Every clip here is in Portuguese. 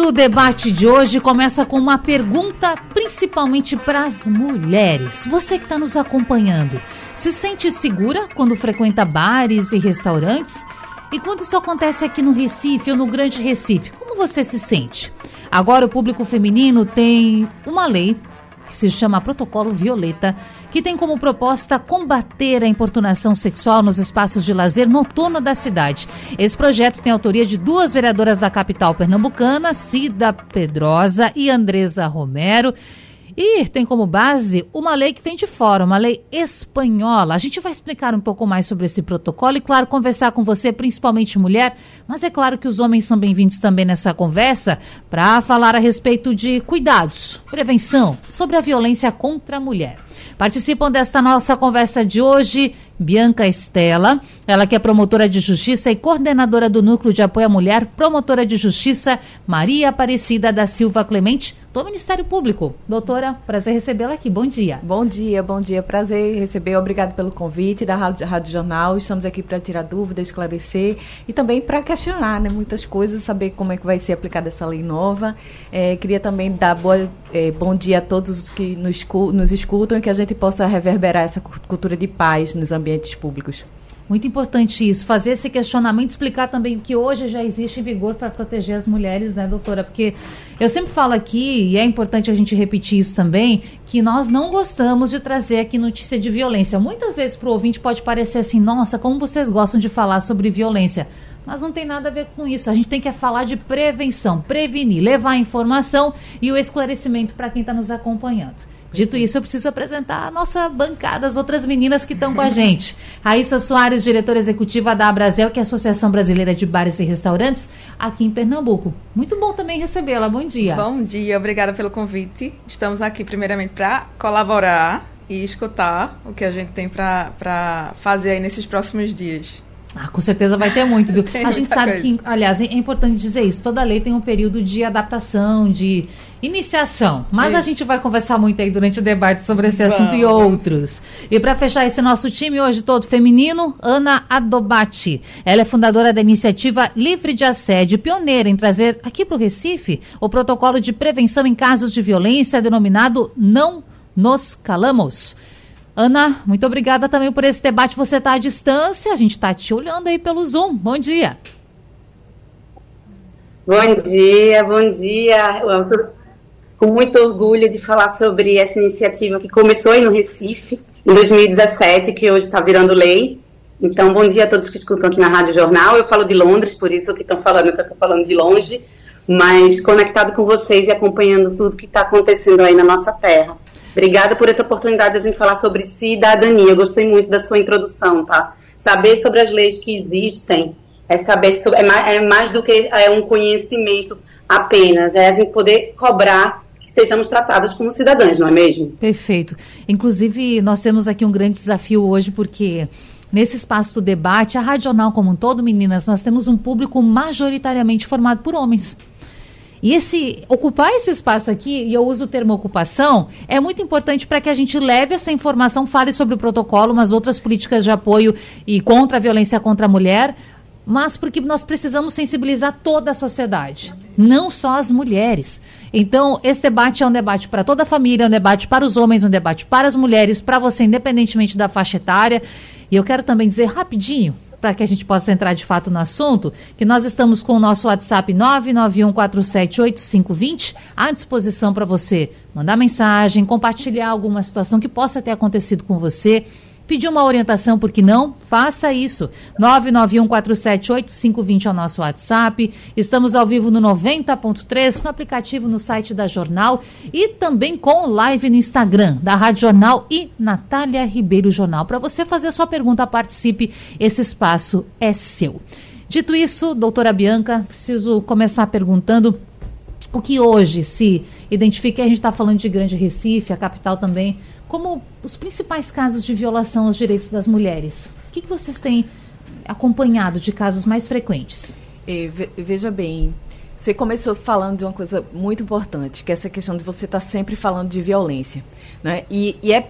nosso debate de hoje começa com uma pergunta principalmente para as mulheres. Você que está nos acompanhando, se sente segura quando frequenta bares e restaurantes? E quando isso acontece aqui no Recife ou no Grande Recife, como você se sente? Agora o público feminino tem uma lei que se chama Protocolo Violeta, que tem como proposta combater a importunação sexual nos espaços de lazer noturno da cidade. Esse projeto tem autoria de duas vereadoras da capital pernambucana, Cida Pedrosa e Andresa Romero. E tem como base uma lei que vem de fora, uma lei espanhola. A gente vai explicar um pouco mais sobre esse protocolo e, claro, conversar com você, principalmente mulher, mas é claro que os homens são bem-vindos também nessa conversa para falar a respeito de cuidados, prevenção sobre a violência contra a mulher. Participam desta nossa conversa de hoje Bianca Estela, ela que é promotora de justiça e coordenadora do Núcleo de Apoio à Mulher, promotora de justiça Maria Aparecida da Silva Clemente, do Ministério Público. Doutora, prazer recebê-la aqui. Bom dia. Bom dia, bom dia. Prazer receber. Obrigado pelo convite da Rádio, Rádio Jornal. Estamos aqui para tirar dúvidas, esclarecer e também para questionar né, muitas coisas, saber como é que vai ser aplicada essa lei nova. É, queria também dar boa, é, bom dia a todos que nos, nos escutam e que a gente possa reverberar essa cultura de paz nos ambientes públicos. Muito importante isso, fazer esse questionamento, explicar também o que hoje já existe em vigor para proteger as mulheres, né, doutora? Porque eu sempre falo aqui, e é importante a gente repetir isso também, que nós não gostamos de trazer aqui notícia de violência. Muitas vezes para o ouvinte pode parecer assim, nossa, como vocês gostam de falar sobre violência. Mas não tem nada a ver com isso. A gente tem que falar de prevenção, prevenir, levar a informação e o esclarecimento para quem está nos acompanhando. Dito isso, eu preciso apresentar a nossa bancada, as outras meninas que estão com a gente. Raíssa Soares, diretora executiva da Abrazel, que é a Associação Brasileira de Bares e Restaurantes, aqui em Pernambuco. Muito bom também recebê-la. Bom dia. Bom dia, obrigada pelo convite. Estamos aqui primeiramente para colaborar e escutar o que a gente tem para fazer aí nesses próximos dias. Ah, com certeza vai ter muito, viu? a gente sabe coisa. que, aliás, é importante dizer isso. Toda lei tem um período de adaptação, de iniciação. Mas isso. a gente vai conversar muito aí durante o debate sobre esse Vamos. assunto e outros. E para fechar esse nosso time hoje todo feminino, Ana Adobati. Ela é fundadora da iniciativa Livre de Assédio, pioneira em trazer aqui para o Recife o protocolo de prevenção em casos de violência denominado Não Nos Calamos. Ana, muito obrigada também por esse debate. Você está à distância, a gente está te olhando aí pelo Zoom. Bom dia. Bom dia, bom dia. Com muito orgulho de falar sobre essa iniciativa que começou aí no Recife, em 2017, que hoje está virando lei. Então, bom dia a todos que escutam aqui na Rádio Jornal. Eu falo de Londres, por isso que estão falando que eu estou falando de longe, mas conectado com vocês e acompanhando tudo que está acontecendo aí na nossa terra. Obrigada por essa oportunidade de a gente falar sobre cidadania. Eu gostei muito da sua introdução, tá? Saber sobre as leis que existem é saber sobre, é, mais, é mais do que é um conhecimento apenas, é a gente poder cobrar que sejamos tratados como cidadãs, não é mesmo? Perfeito. Inclusive, nós temos aqui um grande desafio hoje, porque nesse espaço do debate, a Rádio Jornal como um todo, meninas, nós temos um público majoritariamente formado por homens. E esse ocupar esse espaço aqui, e eu uso o termo ocupação, é muito importante para que a gente leve essa informação, fale sobre o protocolo, mas outras políticas de apoio e contra a violência contra a mulher, mas porque nós precisamos sensibilizar toda a sociedade, não só as mulheres. Então, esse debate é um debate para toda a família, é um debate para os homens, um debate para as mulheres, para você, independentemente da faixa etária. E eu quero também dizer rapidinho, para que a gente possa entrar de fato no assunto, que nós estamos com o nosso WhatsApp 991478520 à disposição para você mandar mensagem, compartilhar alguma situação que possa ter acontecido com você Pedir uma orientação, por que não? Faça isso. 991478520 é o nosso WhatsApp. Estamos ao vivo no 90.3, no aplicativo no site da Jornal e também com live no Instagram da Rádio Jornal e Natália Ribeiro Jornal. Para você fazer a sua pergunta, participe. Esse espaço é seu. Dito isso, doutora Bianca, preciso começar perguntando o que hoje se identifica, a gente está falando de Grande Recife, a capital também, como os principais casos de violação aos direitos das mulheres. O que, que vocês têm acompanhado de casos mais frequentes? veja bem, você começou falando de uma coisa muito importante, que é essa questão de você estar tá sempre falando de violência. Né? E, e é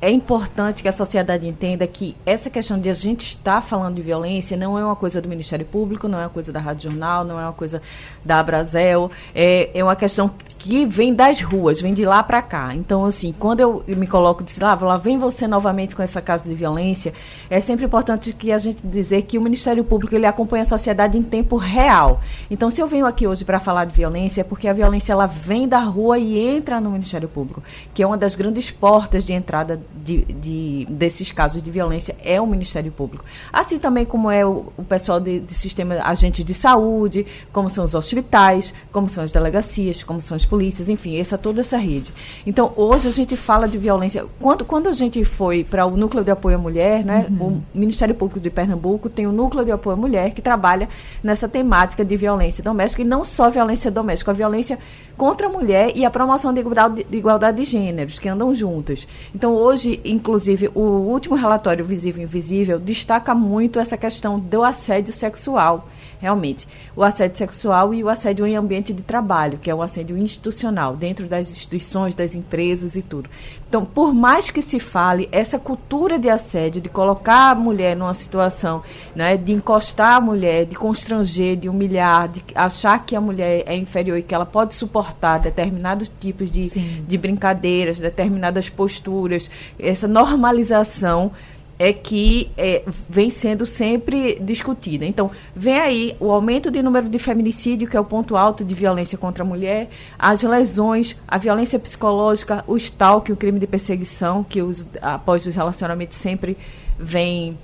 é importante que a sociedade entenda que essa questão de a gente estar falando de violência não é uma coisa do Ministério Público, não é uma coisa da Rádio Jornal, não é uma coisa da Abrazel, é, é uma questão que vem das ruas, vem de lá para cá. Então, assim, quando eu me coloco de lá, lá vem você novamente com essa casa de violência, é sempre importante que a gente dizer que o Ministério Público ele acompanha a sociedade em tempo real. Então, se eu venho aqui hoje para falar de violência, é porque a violência ela vem da rua e entra no Ministério Público, que é uma das grandes portas de entrada de, de, desses casos de violência é o Ministério Público. Assim também como é o, o pessoal de, de sistema agentes de saúde, como são os hospitais, como são as delegacias, como são as polícias, enfim, essa toda essa rede. Então, hoje a gente fala de violência. Quando, quando a gente foi para o Núcleo de Apoio à Mulher, né, uhum. o Ministério Público de Pernambuco tem o Núcleo de Apoio à Mulher que trabalha nessa temática de violência doméstica e não só violência doméstica, a violência contra a mulher e a promoção de igualdade, de igualdade de gêneros, que andam juntas. Então, hoje, inclusive, o último relatório Visível e Invisível destaca muito essa questão do assédio sexual realmente, o assédio sexual e o assédio em ambiente de trabalho, que é o assédio institucional, dentro das instituições, das empresas e tudo. Então, por mais que se fale, essa cultura de assédio, de colocar a mulher numa situação, né, de encostar a mulher, de constranger, de humilhar, de achar que a mulher é inferior e que ela pode suportar determinados tipos de, de brincadeiras, determinadas posturas, essa normalização é que é, vem sendo sempre discutida. Então, vem aí o aumento de número de feminicídio, que é o ponto alto de violência contra a mulher, as lesões, a violência psicológica, o stalking, o crime de perseguição, que os, após os relacionamentos sempre vem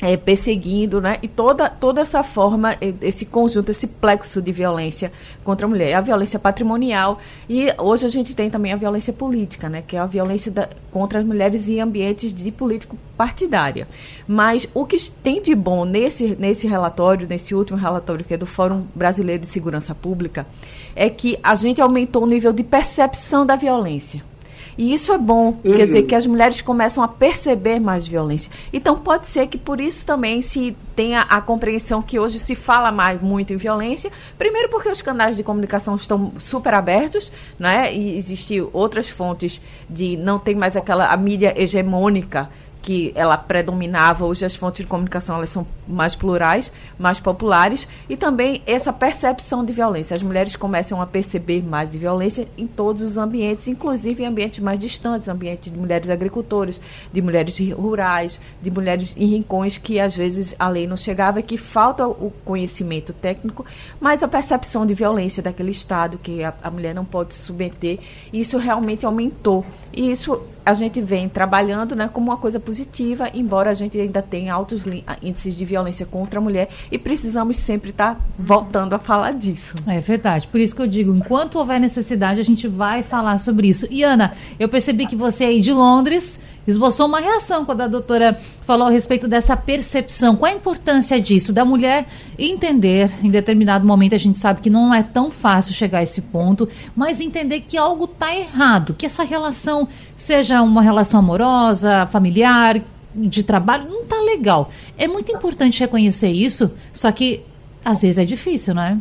é, perseguindo, né? E toda, toda essa forma, esse conjunto, esse plexo de violência contra a mulher. A violência patrimonial e hoje a gente tem também a violência política, né? Que é a violência da, contra as mulheres em ambientes de político partidária. Mas o que tem de bom nesse, nesse relatório, nesse último relatório que é do Fórum Brasileiro de Segurança Pública, é que a gente aumentou o nível de percepção da violência. E isso é bom, uhum. quer dizer que as mulheres começam a perceber mais violência. Então pode ser que por isso também se tenha a compreensão que hoje se fala mais muito em violência, primeiro porque os canais de comunicação estão super abertos, né? E existem outras fontes de não tem mais aquela a mídia hegemônica que ela predominava, hoje as fontes de comunicação elas são mais plurais, mais populares, e também essa percepção de violência. As mulheres começam a perceber mais de violência em todos os ambientes, inclusive em ambientes mais distantes, ambientes de mulheres agricultoras, de mulheres rurais, de mulheres em rincões que às vezes a lei não chegava, que falta o conhecimento técnico, mas a percepção de violência daquele estado que a, a mulher não pode submeter, isso realmente aumentou. E isso a gente vem trabalhando né, como uma coisa positiva, embora a gente ainda tenha altos índices de violência contra a mulher e precisamos sempre estar tá voltando a falar disso. É verdade. Por isso que eu digo, enquanto houver necessidade, a gente vai falar sobre isso. E Ana, eu percebi que você aí de Londres esboçou uma reação quando a doutora falou a respeito dessa percepção. Qual a importância disso? Da mulher entender, em determinado momento a gente sabe que não é tão fácil chegar a esse ponto, mas entender que algo está errado, que essa relação, seja uma relação amorosa, familiar, de trabalho, não está legal. É muito importante reconhecer isso, só que às vezes é difícil, não é?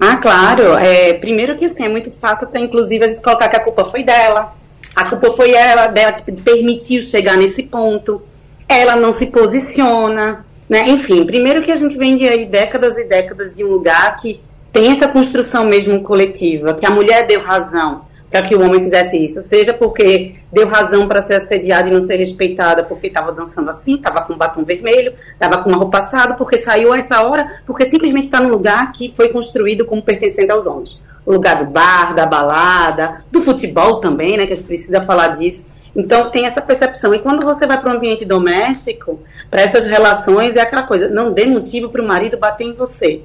Ah, claro. É, primeiro que assim, é muito fácil até, inclusive, a gente colocar que a culpa foi dela. A culpa foi ela, dela que permitiu chegar nesse ponto. Ela não se posiciona. Né? Enfim, primeiro que a gente vem de aí décadas e décadas de um lugar que tem essa construção mesmo coletiva, que a mulher deu razão para que o homem fizesse isso, seja porque deu razão para ser assediada e não ser respeitada porque estava dançando assim, estava com batom vermelho, estava com uma roupa passada, porque saiu a essa hora, porque simplesmente está num lugar que foi construído como pertencente aos homens. O lugar do bar, da balada, do futebol também, né, que a gente precisa falar disso. Então tem essa percepção. E quando você vai para o ambiente doméstico, para essas relações, é aquela coisa, não dê motivo para o marido bater em você.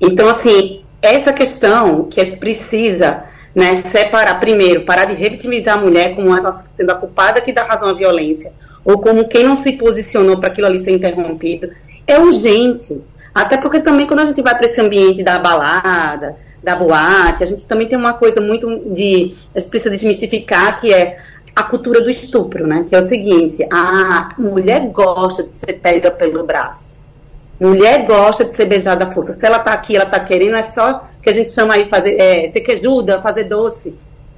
Então, assim, essa questão que a gente precisa né, separar, primeiro, parar de revitimizar a mulher como ela sendo a culpada que dá razão à violência, ou como quem não se posicionou para aquilo ali ser interrompido, é urgente. Até porque também quando a gente vai para esse ambiente da balada, da boate, a gente também tem uma coisa muito de. A gente precisa desmistificar que é a cultura do estupro, né? Que é o seguinte: a mulher gosta de ser pega pelo braço. Mulher gosta de ser beijada à força. Se ela tá aqui, ela tá querendo, é só que a gente chama aí fazer, é, ser que ajuda, fazer doce.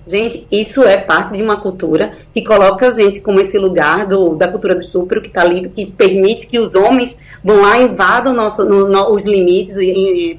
Gente, isso é parte de uma cultura que coloca a gente como esse lugar do, da cultura do estupro que está ali, que permite que os homens vão lá invadam nosso, no, no, os limites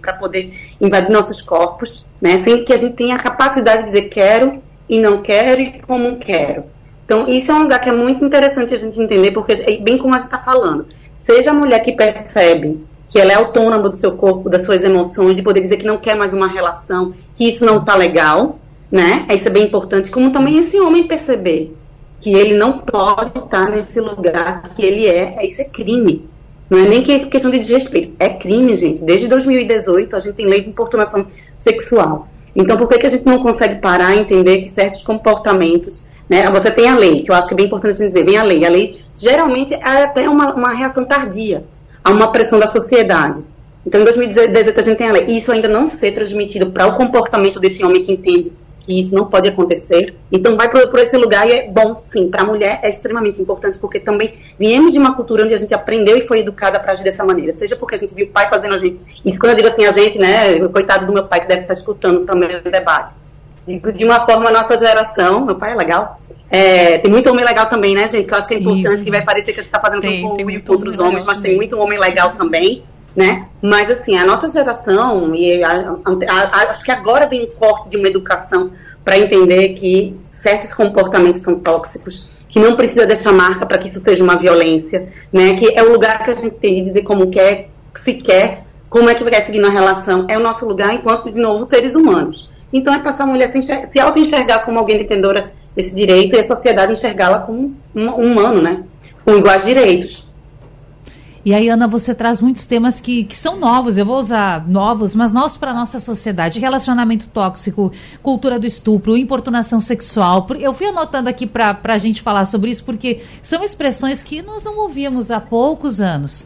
para poder invadir nossos corpos, né? Sem que a gente tenha a capacidade de dizer quero e não quero e como quero. Então, isso é um lugar que é muito interessante a gente entender, porque, é bem como a gente está falando, seja a mulher que percebe que ela é autônoma do seu corpo, das suas emoções, de poder dizer que não quer mais uma relação, que isso não está legal, né? Isso é bem importante, como também esse homem perceber que ele não pode estar nesse lugar que ele é, isso é crime. Não é nem questão de desrespeito, é crime, gente. Desde 2018 a gente tem lei de importunação sexual. Então, por que, que a gente não consegue parar e entender que certos comportamentos, né? Você tem a lei, que eu acho que é bem importante dizer, vem a lei. A lei geralmente é até uma, uma reação tardia a uma pressão da sociedade. Então, em 2018 a gente tem a lei. Isso ainda não ser transmitido para o comportamento desse homem que entende que isso não pode acontecer. Então, vai por esse lugar e é bom, sim. Para a mulher é extremamente importante, porque também viemos de uma cultura onde a gente aprendeu e foi educada para agir dessa maneira. Seja porque a gente viu o pai fazendo a gente. Isso, quando eu digo assim, a gente, né? Coitado do meu pai que deve estar escutando também o debate. De uma forma, nossa geração, meu pai é legal. É, tem muito homem legal também, né, gente? Que eu acho que é importante, isso. que vai parecer que a gente está fazendo tem, com, tem com outros homens, mas também. tem muito homem legal também né? Mas assim, a nossa geração, e a, a, a, acho que agora vem um corte de uma educação para entender que certos comportamentos são tóxicos, que não precisa deixar marca para que isso seja uma violência, né? Que é o lugar que a gente tem de dizer como quer, se quer, como é que vai seguir na relação. É o nosso lugar enquanto, de novo, seres humanos. Então é passar a mulher se, se auto-enxergar como alguém detendora desse direito e a sociedade enxergá-la como um, um humano, né? Com iguais direitos. E aí, Ana, você traz muitos temas que, que são novos, eu vou usar novos, mas novos para nossa sociedade. Relacionamento tóxico, cultura do estupro, importunação sexual. Eu fui anotando aqui para a gente falar sobre isso, porque são expressões que nós não ouvíamos há poucos anos.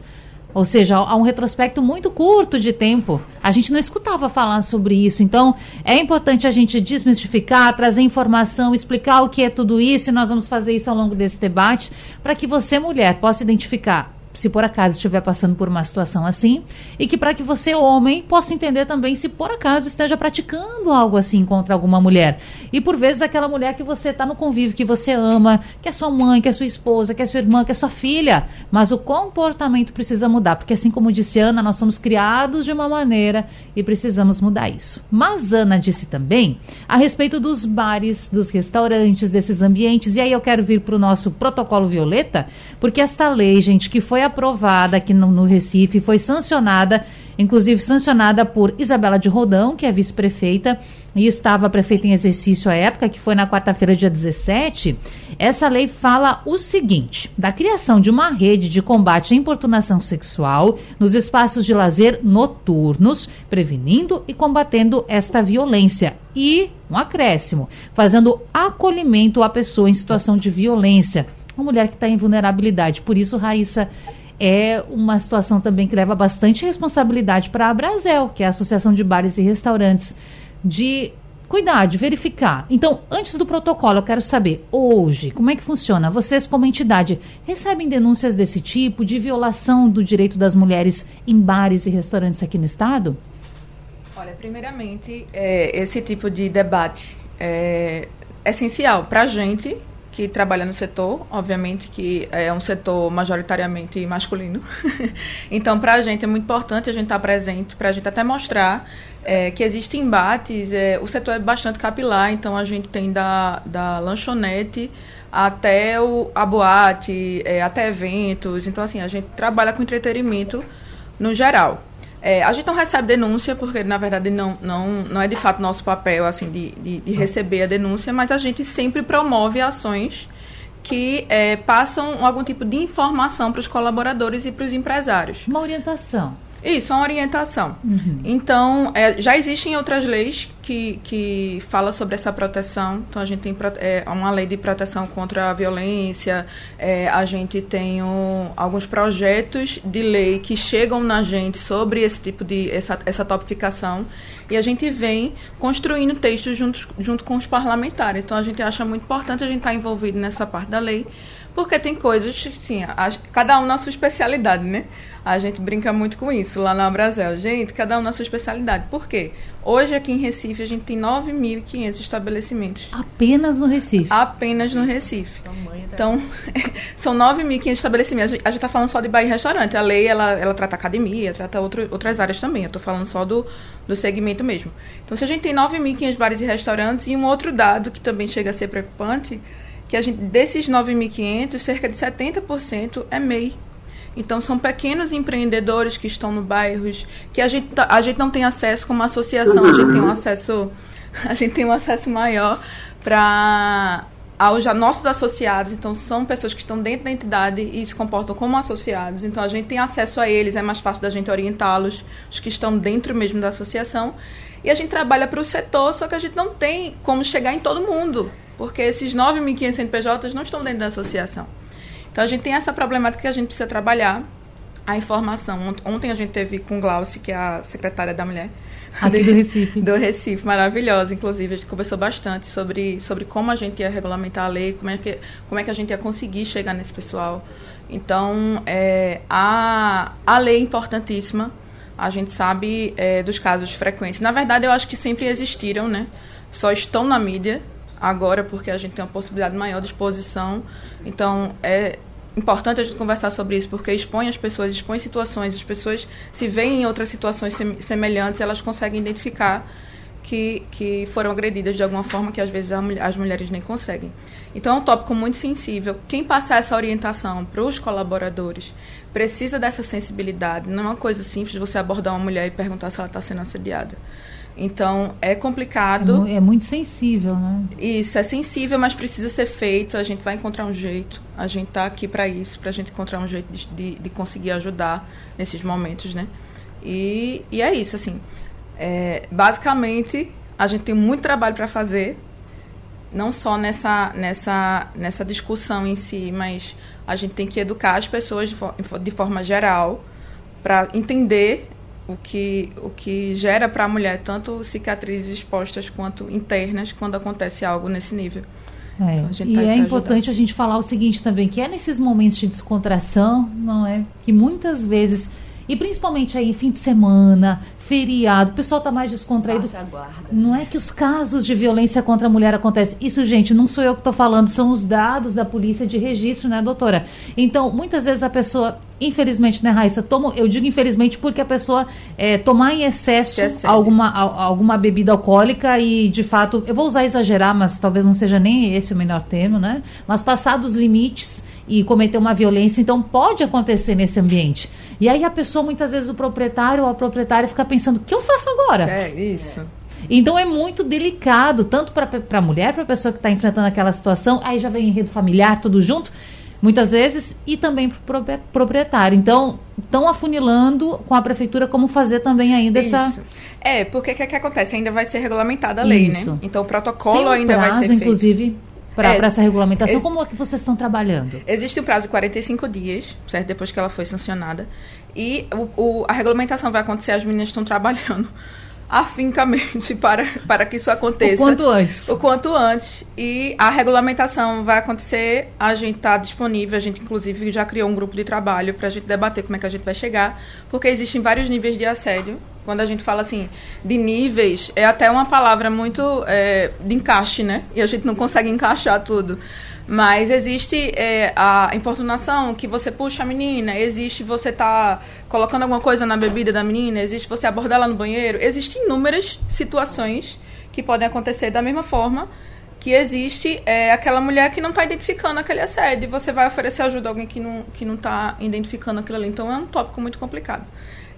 Ou seja, há um retrospecto muito curto de tempo. A gente não escutava falar sobre isso. Então, é importante a gente desmistificar, trazer informação, explicar o que é tudo isso, e nós vamos fazer isso ao longo desse debate, para que você, mulher, possa identificar se por acaso estiver passando por uma situação assim, e que para que você, homem, possa entender também se por acaso esteja praticando algo assim contra alguma mulher. E por vezes aquela mulher que você está no convívio, que você ama, que é sua mãe, que é sua esposa, que é sua irmã, que é sua filha, mas o comportamento precisa mudar, porque assim como disse Ana, nós somos criados de uma maneira e precisamos mudar isso. Mas Ana disse também a respeito dos bares, dos restaurantes, desses ambientes, e aí eu quero vir para o nosso protocolo violeta, porque esta lei, gente, que foi aprovada aqui no, no Recife, foi sancionada, inclusive sancionada por Isabela de Rodão, que é vice-prefeita e estava prefeita em exercício à época, que foi na quarta-feira, dia 17. Essa lei fala o seguinte: da criação de uma rede de combate à importunação sexual nos espaços de lazer noturnos, prevenindo e combatendo esta violência. E um acréscimo, fazendo acolhimento à pessoa em situação de violência uma mulher que está em vulnerabilidade. Por isso, Raíssa, é uma situação também que leva bastante responsabilidade para a Brasel, que é a Associação de Bares e Restaurantes, de cuidar, de verificar. Então, antes do protocolo, eu quero saber, hoje, como é que funciona? Vocês, como entidade, recebem denúncias desse tipo, de violação do direito das mulheres em bares e restaurantes aqui no Estado? Olha, primeiramente, é, esse tipo de debate é essencial para a gente, que trabalha no setor, obviamente que é um setor majoritariamente masculino. então, para a gente é muito importante a gente estar tá presente, para a gente até mostrar é, que existem embates. É, o setor é bastante capilar, então a gente tem da, da lanchonete até o, a boate, é, até eventos. Então, assim, a gente trabalha com entretenimento no geral. É, a gente não recebe denúncia, porque na verdade não, não, não é de fato nosso papel assim de, de, de receber a denúncia, mas a gente sempre promove ações que é, passam algum tipo de informação para os colaboradores e para os empresários. Uma orientação. Isso, uma orientação. Uhum. Então, é, já existem outras leis que, que falam sobre essa proteção. Então, a gente tem é, uma lei de proteção contra a violência, é, a gente tem um, alguns projetos de lei que chegam na gente sobre esse tipo de, essa, essa topificação, e a gente vem construindo textos junto, junto com os parlamentares. Então, a gente acha muito importante a gente estar envolvido nessa parte da lei, porque tem coisas, sim, a, cada um na sua especialidade, né? A gente brinca muito com isso lá na Brasil. Gente, cada um na sua especialidade. Por quê? Hoje aqui em Recife a gente tem 9.500 estabelecimentos. Apenas no Recife? Apenas no Recife. Então, são 9.500 estabelecimentos. A gente está falando só de Bahia Restaurante. A lei, ela, ela trata academia, trata outro, outras áreas também. Eu estou falando só do, do segmento mesmo. Então, se a gente tem 9.500 bares e restaurantes, e um outro dado que também chega a ser preocupante que a gente, desses 9.500, cerca de 70% é MEI. Então, são pequenos empreendedores que estão no bairros, que a gente, tá, a gente não tem acesso como associação, a gente tem um acesso, a gente tem um acesso maior para aos nossos associados, então são pessoas que estão dentro da entidade e se comportam como associados, então a gente tem acesso a eles, é mais fácil da gente orientá-los, os que estão dentro mesmo da associação, e a gente trabalha para o setor, só que a gente não tem como chegar em todo mundo porque esses 9.500 CNPJs não estão dentro da associação. Então a gente tem essa problemática que a gente precisa trabalhar. A informação. Ontem a gente teve com Glauci, que é a secretária da mulher. Aqui do Recife. Do Recife, maravilhosa. Inclusive, a gente conversou bastante sobre, sobre como a gente ia regulamentar a lei, como é que, como é que a gente ia conseguir chegar nesse pessoal. Então, é, a, a lei é importantíssima. A gente sabe é, dos casos frequentes. Na verdade, eu acho que sempre existiram, né? Só estão na mídia agora porque a gente tem uma possibilidade maior de exposição. Então, é importante a gente conversar sobre isso, porque expõe as pessoas, expõe situações, as pessoas se veem em outras situações semelhantes, elas conseguem identificar que, que foram agredidas de alguma forma que às vezes as mulheres nem conseguem. Então é um tópico muito sensível. Quem passar essa orientação para os colaboradores precisa dessa sensibilidade. Não é uma coisa simples você abordar uma mulher e perguntar se ela está sendo assediada. Então, é complicado. É, é, muito sensível, né? Isso, é sensível, mas precisa ser feito. A gente vai encontrar um jeito. A gente está aqui para isso, para a gente encontrar um jeito de, de, de, conseguir ajudar nesses momentos, né? E, e é isso, assim. É, basicamente, a gente tem muito trabalho para fazer, não só nessa, nessa, nessa discussão em si, mas a gente tem que educar as pessoas de, for, de forma geral para entender o que, o que gera para a mulher tanto cicatrizes expostas quanto internas quando acontece algo nesse nível. É. Então, e tá é importante a gente falar o seguinte também, que é nesses momentos de descontração, não é? Que muitas vezes, e principalmente aí em fim de semana, feriado, o pessoal está mais descontraído. Não é que os casos de violência contra a mulher acontecem. Isso, gente, não sou eu que estou falando, são os dados da polícia de registro, né, doutora? Então, muitas vezes a pessoa infelizmente, né, Raíssa? Tomo, eu digo infelizmente porque a pessoa é, tomar em excesso alguma, a, alguma bebida alcoólica e, de fato, eu vou usar exagerar, mas talvez não seja nem esse o melhor termo, né? Mas passar dos limites e cometer uma violência, então pode acontecer nesse ambiente. E aí a pessoa, muitas vezes, o proprietário ou a proprietária fica pensando, o que eu faço agora? É, isso. Então é muito delicado, tanto para a mulher, para a pessoa que está enfrentando aquela situação, aí já vem enredo familiar, tudo junto muitas vezes, e também para o proprietário. Então, estão afunilando com a prefeitura como fazer também ainda Isso. essa. É, porque o que, que, acontece? Ainda vai ser regulamentada a lei, né? Isso. né? Então o protocolo um ainda prazo, vai ser. Inclusive, feito. Para é, essa regulamentação, como é que vocês estão trabalhando? Existe um prazo de 45 dias, certo? Depois que ela foi sancionada. E o, o, a regulamentação vai acontecer, as meninas estão trabalhando afincamente para, para que isso aconteça. O quanto antes. O quanto antes. E a regulamentação vai acontecer, a gente está disponível, a gente inclusive já criou um grupo de trabalho para a gente debater como é que a gente vai chegar, porque existem vários níveis de assédio. Quando a gente fala assim de níveis, é até uma palavra muito é, de encaixe, né? E a gente não consegue encaixar tudo. Mas existe é, a importunação que você puxa a menina, existe você tá colocando alguma coisa na bebida da menina, existe você abordar ela no banheiro. Existem inúmeras situações que podem acontecer da mesma forma que existe é, aquela mulher que não está identificando aquele assédio. Você vai oferecer ajuda a alguém que não que não está identificando aquilo ali. Então é um tópico muito complicado.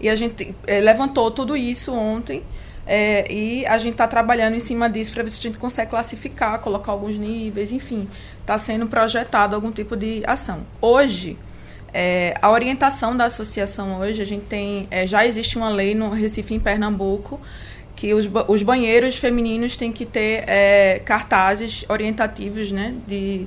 E a gente é, levantou tudo isso ontem. É, e a gente está trabalhando em cima disso para ver se a gente consegue classificar, colocar alguns níveis, enfim, está sendo projetado algum tipo de ação. Hoje, É, a orientação da associação hoje, a gente tem, é, já existe uma lei no Recife, em Pernambuco, que os, os banheiros femininos têm que ter cartazes orientativos, né, de,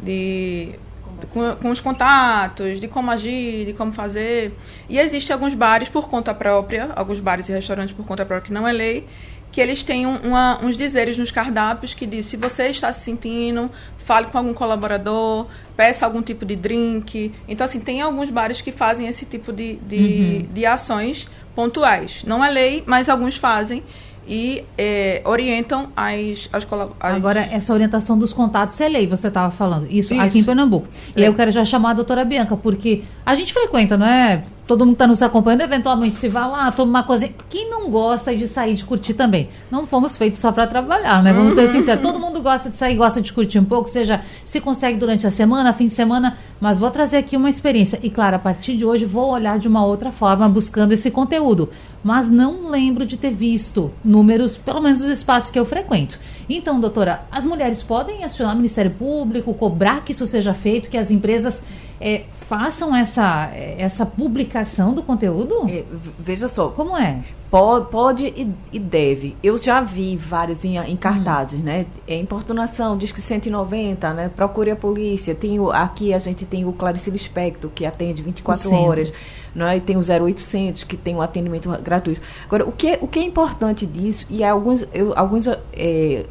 de com, com, os contatos, de como agir, de como fazer. E existem alguns bares por conta própria, alguns bares e restaurantes por conta própria que não é lei, que eles têm uma, uns dizeres nos cardápios que diz se você está se sentindo, fale com algum colaborador, peça algum tipo de drink. Então, assim, tem alguns bares que fazem esse tipo de, de, uhum. de ações pontuais. Não é lei, mas alguns fazem e é, orientam as, as, as, Agora, essa orientação dos contatos é lei, você estava falando. Isso, Isso, aqui em Pernambuco. É. E eu quero já chamar a doutora Bianca, porque a gente frequenta, não é? Todo mundo está nos acompanhando, eventualmente se vai lá, toma uma coisa. Quem não gosta de sair, de curtir também? Não fomos feitos só para trabalhar, né? Vamos ser uhum. sinceros. Todo mundo gosta de sair, gosta de curtir um pouco, seja se consegue durante a semana, fim de semana, mas vou trazer aqui uma experiência. E claro, a partir de hoje vou olhar de uma outra forma, buscando esse conteúdo. Mas não lembro de ter visto números, pelo menos dos espaços que eu frequento. Então, doutora, as mulheres podem acionar o Ministério Público, cobrar que isso seja feito, que as empresas é, façam essa, essa publicação do conteúdo? É, veja só. Como é? Pode, pode e, e, deve. Eu já vi vários em, em cartazes, hum. né? É importunação, diz que 190, né? Procure a polícia. Tem o, aqui a gente tem o Clarice Lispector, que atende 24 horas. Né? E tem o 0800, que tem o um atendimento gratuito. Agora, o que, é, o que é importante disso, e alguns, eu, alguns é,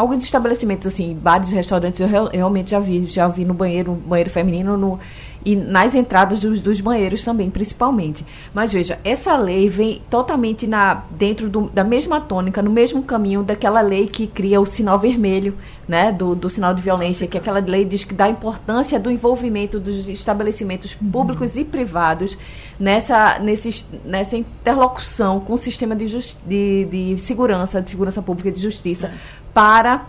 alguns estabelecimentos, assim, bares restaurantes, eu realmente já vi, já vi no banheiro, banheiro feminino no, e nas entradas dos, dos, banheiros também, principalmente. Mas veja, essa lei vem totalmente na, dentro do, da mesma tônica, no mesmo caminho daquela lei que cria o sinal vermelho, né, do, do sinal de violência, que aquela lei diz que dá importância do envolvimento dos estabelecimentos uhum. públicos e privados nessa, nesse, nessa interlocução com o sistema de, de, de segurança, de segurança pública e de justiça, é para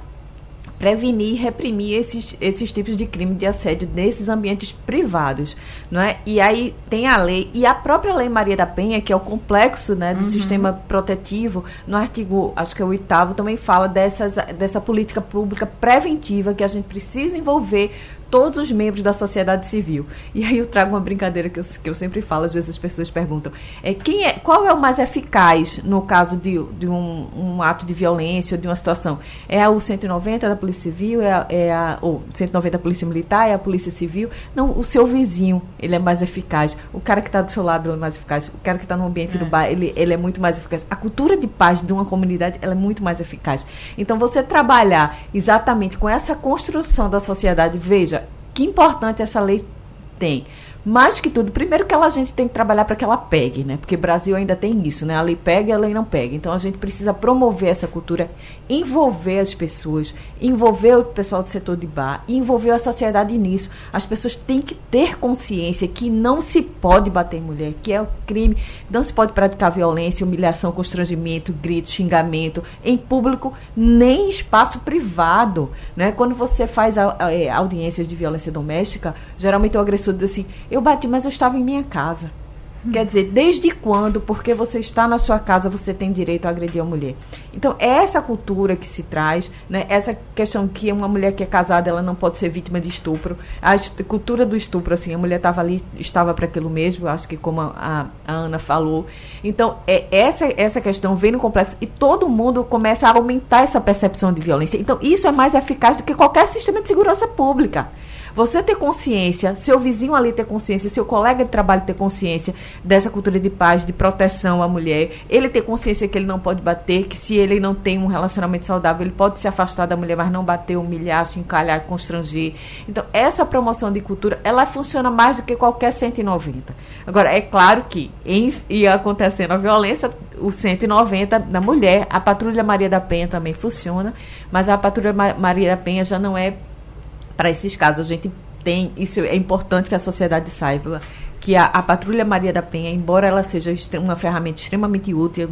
prevenir e reprimir esses, esses tipos de crime de assédio nesses ambientes privados, não é? E aí tem a lei e a própria lei Maria da Penha, que é o complexo, né, do uhum. sistema protetivo, no artigo, acho que é o oitavo, também fala dessas, dessa política pública preventiva que a gente precisa envolver todos os membros da sociedade civil. E aí eu trago uma brincadeira que eu, que eu sempre falo, às vezes as pessoas perguntam, é, quem é, qual é o mais eficaz no caso de, de um, um ato de violência ou de uma situação? É o 190 da Polícia Civil, é a, é a, ou 190 da Polícia Militar, é a Polícia Civil? Não, o seu vizinho, ele é mais eficaz. O cara que está do seu lado, ele é mais eficaz. O cara que está no ambiente é. do bar, ele, ele é muito mais eficaz. A cultura de paz de uma comunidade, ela é muito mais eficaz. Então, você trabalhar exatamente com essa construção da sociedade, veja, que importante essa lei tem mais que tudo, primeiro que ela, a gente tem que trabalhar para que ela pegue, né? Porque Brasil ainda tem isso, né? A lei pega e a lei não pega. Então a gente precisa promover essa cultura, envolver as pessoas, envolver o pessoal do setor de bar, envolver a sociedade nisso. As pessoas têm que ter consciência que não se pode bater em mulher, que é o crime, não se pode praticar violência, humilhação, constrangimento, grito, xingamento em público, nem em espaço privado, né? Quando você faz audiências de violência doméstica, geralmente o agressor diz assim: eu bati, mas eu estava em minha casa. Quer dizer, desde quando, porque você está na sua casa, você tem direito a agredir a mulher? Então, é essa cultura que se traz, né? essa questão que uma mulher que é casada, ela não pode ser vítima de estupro. A cultura do estupro, assim, a mulher estava ali, estava para aquilo mesmo, acho que como a, a, Ana falou. Então, é essa, essa questão vem no complexo e todo mundo começa a aumentar essa percepção de violência. Então, isso é mais eficaz do que qualquer sistema de segurança pública. Você ter consciência, seu vizinho ali ter consciência, seu colega de trabalho ter consciência dessa cultura de paz, de proteção à mulher, ele ter consciência que ele não pode bater, que se ele não tem um relacionamento saudável, ele pode se afastar da mulher, mas não bater, humilhar, chincalhar, constranger. Então, essa promoção de cultura, ela funciona mais do que qualquer 190. Agora, é claro que em, e acontecendo a violência, o 190 da mulher, a Patrulha Maria da Penha também funciona, mas a Patrulha Maria da Penha já não é para esses casos. A gente tem, isso é importante que a sociedade saiba, que a, a, Patrulha Maria da Penha, embora ela seja uma ferramenta extremamente útil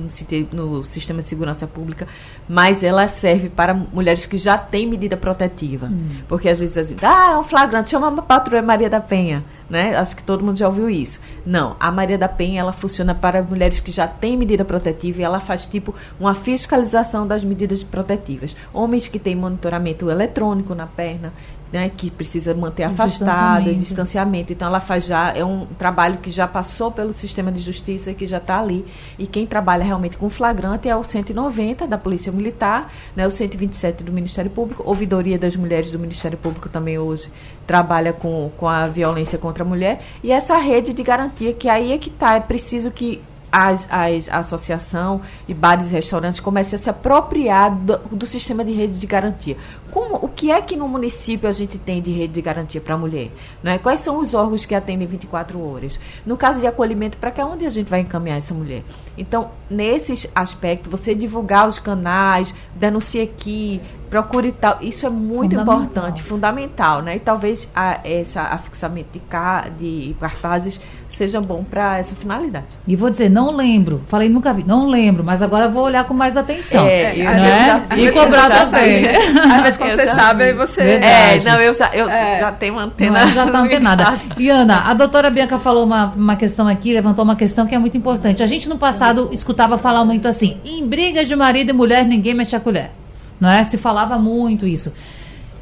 no, sistema de segurança pública, mas ela serve para mulheres que já têm medida protetiva. Hum. Porque às vezes assim, ah, é um flagrante, chama a Patrulha Maria da Penha. né? Acho que todo mundo já ouviu isso. Não, a Maria da Penha ela funciona para mulheres que já têm medida protetiva e ela faz tipo uma fiscalização das medidas protetivas. Homens que têm monitoramento eletrônico na perna, né, que precisa manter afastada, distanciamento. distanciamento. Então ela faz já é um trabalho que já passou pelo sistema de justiça que já está ali. E quem trabalha realmente com flagrante é o 190 da Polícia Militar, né, o 127 do Ministério Público, ouvidoria das mulheres do Ministério Público também hoje trabalha com, com a violência contra a mulher e essa rede de garantia que aí é que está é preciso que as, as, a associação e bares e restaurantes comecem a se apropriar do, do, sistema de rede de garantia. Como, o que é que no município a gente tem de rede de garantia para a mulher? Né? Quais são os órgãos que atendem 24 horas? No caso de acolhimento, para que onde a gente vai encaminhar essa mulher? Então, nesse aspecto, você divulgar os canais, denuncie aqui, procure tal. Isso é muito fundamental. importante, fundamental, né? E talvez a, essa afixamento de, de cartazes seja bom para essa finalidade. E vou dizer, não lembro, falei nunca vi, não lembro, mas agora vou olhar com mais atenção. É, né? Já, e cobrar também. Às vezes quando você sabe, aí você. Verdade. É, não, eu já, eu é. já tenho uma antena. Não, já tá antenada. E Ana, a doutora Bianca falou uma, uma questão aqui, levantou uma questão que é muito importante. A gente no passado escutava falar muito assim: em briga de marido e mulher, ninguém mexe a colher não é? Se falava muito isso.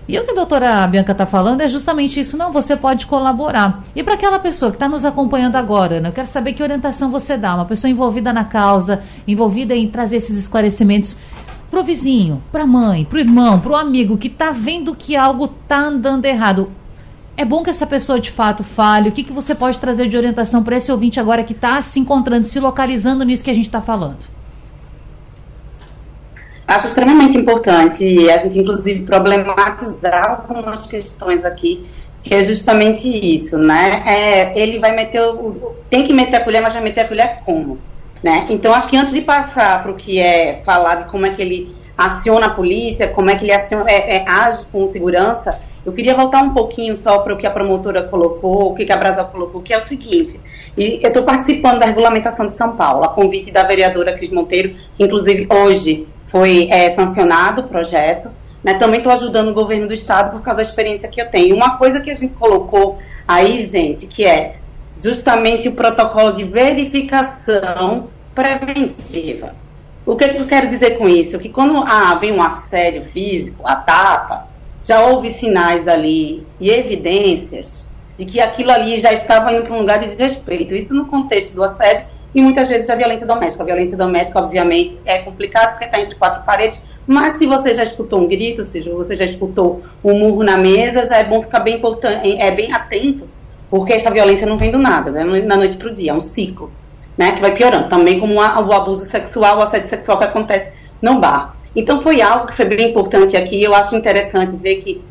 E o que a doutora Bianca está falando é justamente isso. Não, você pode colaborar. E para aquela pessoa que está nos acompanhando agora, né, eu quero saber que orientação você dá. Uma pessoa envolvida na causa, envolvida em trazer esses esclarecimentos para o vizinho, para a mãe, para o irmão, para o amigo que está vendo que algo está andando errado. É bom que essa pessoa de fato fale. O que, que você pode trazer de orientação para esse ouvinte agora que está se encontrando, se localizando nisso que a gente está falando? Acho extremamente importante a gente, inclusive, problematizar algumas questões aqui, que é justamente isso, né? É, ele vai meter o, tem que meter a colher, mas vai meter a colher como? Né? Então, acho que antes de passar para o que é falar de como é que ele aciona a polícia, como é que ele aciona, é, é, age com segurança, eu queria voltar um pouquinho só para o que a promotora colocou, o que a Brasal colocou, que é o seguinte, e eu estou participando da regulamentação de São Paulo, a convite da vereadora Cris Monteiro, que inclusive hoje foi é, sancionado o projeto. Né? Também estou ajudando o governo do estado por causa da experiência que eu tenho. Uma coisa que a gente colocou aí, gente, que é justamente o protocolo de verificação preventiva. O que, que eu quero dizer com isso? Que quando ah, vem um assédio físico, a tapa, já houve sinais ali e evidências de que aquilo ali já estava indo para um lugar de desrespeito. Isso no contexto do assédio e muitas vezes a violência doméstica. A violência doméstica, obviamente, é complicado porque está entre quatro paredes, mas se você já escutou um grito, seja, você já escutou um murro na mesa, já é bom ficar bem, é bem atento, porque essa violência não vem do nada, né? na noite para o dia, é um ciclo, né? que vai piorando. Também como o abuso sexual, o assédio sexual que acontece no bar. Então foi algo que foi bem importante aqui, eu acho interessante ver que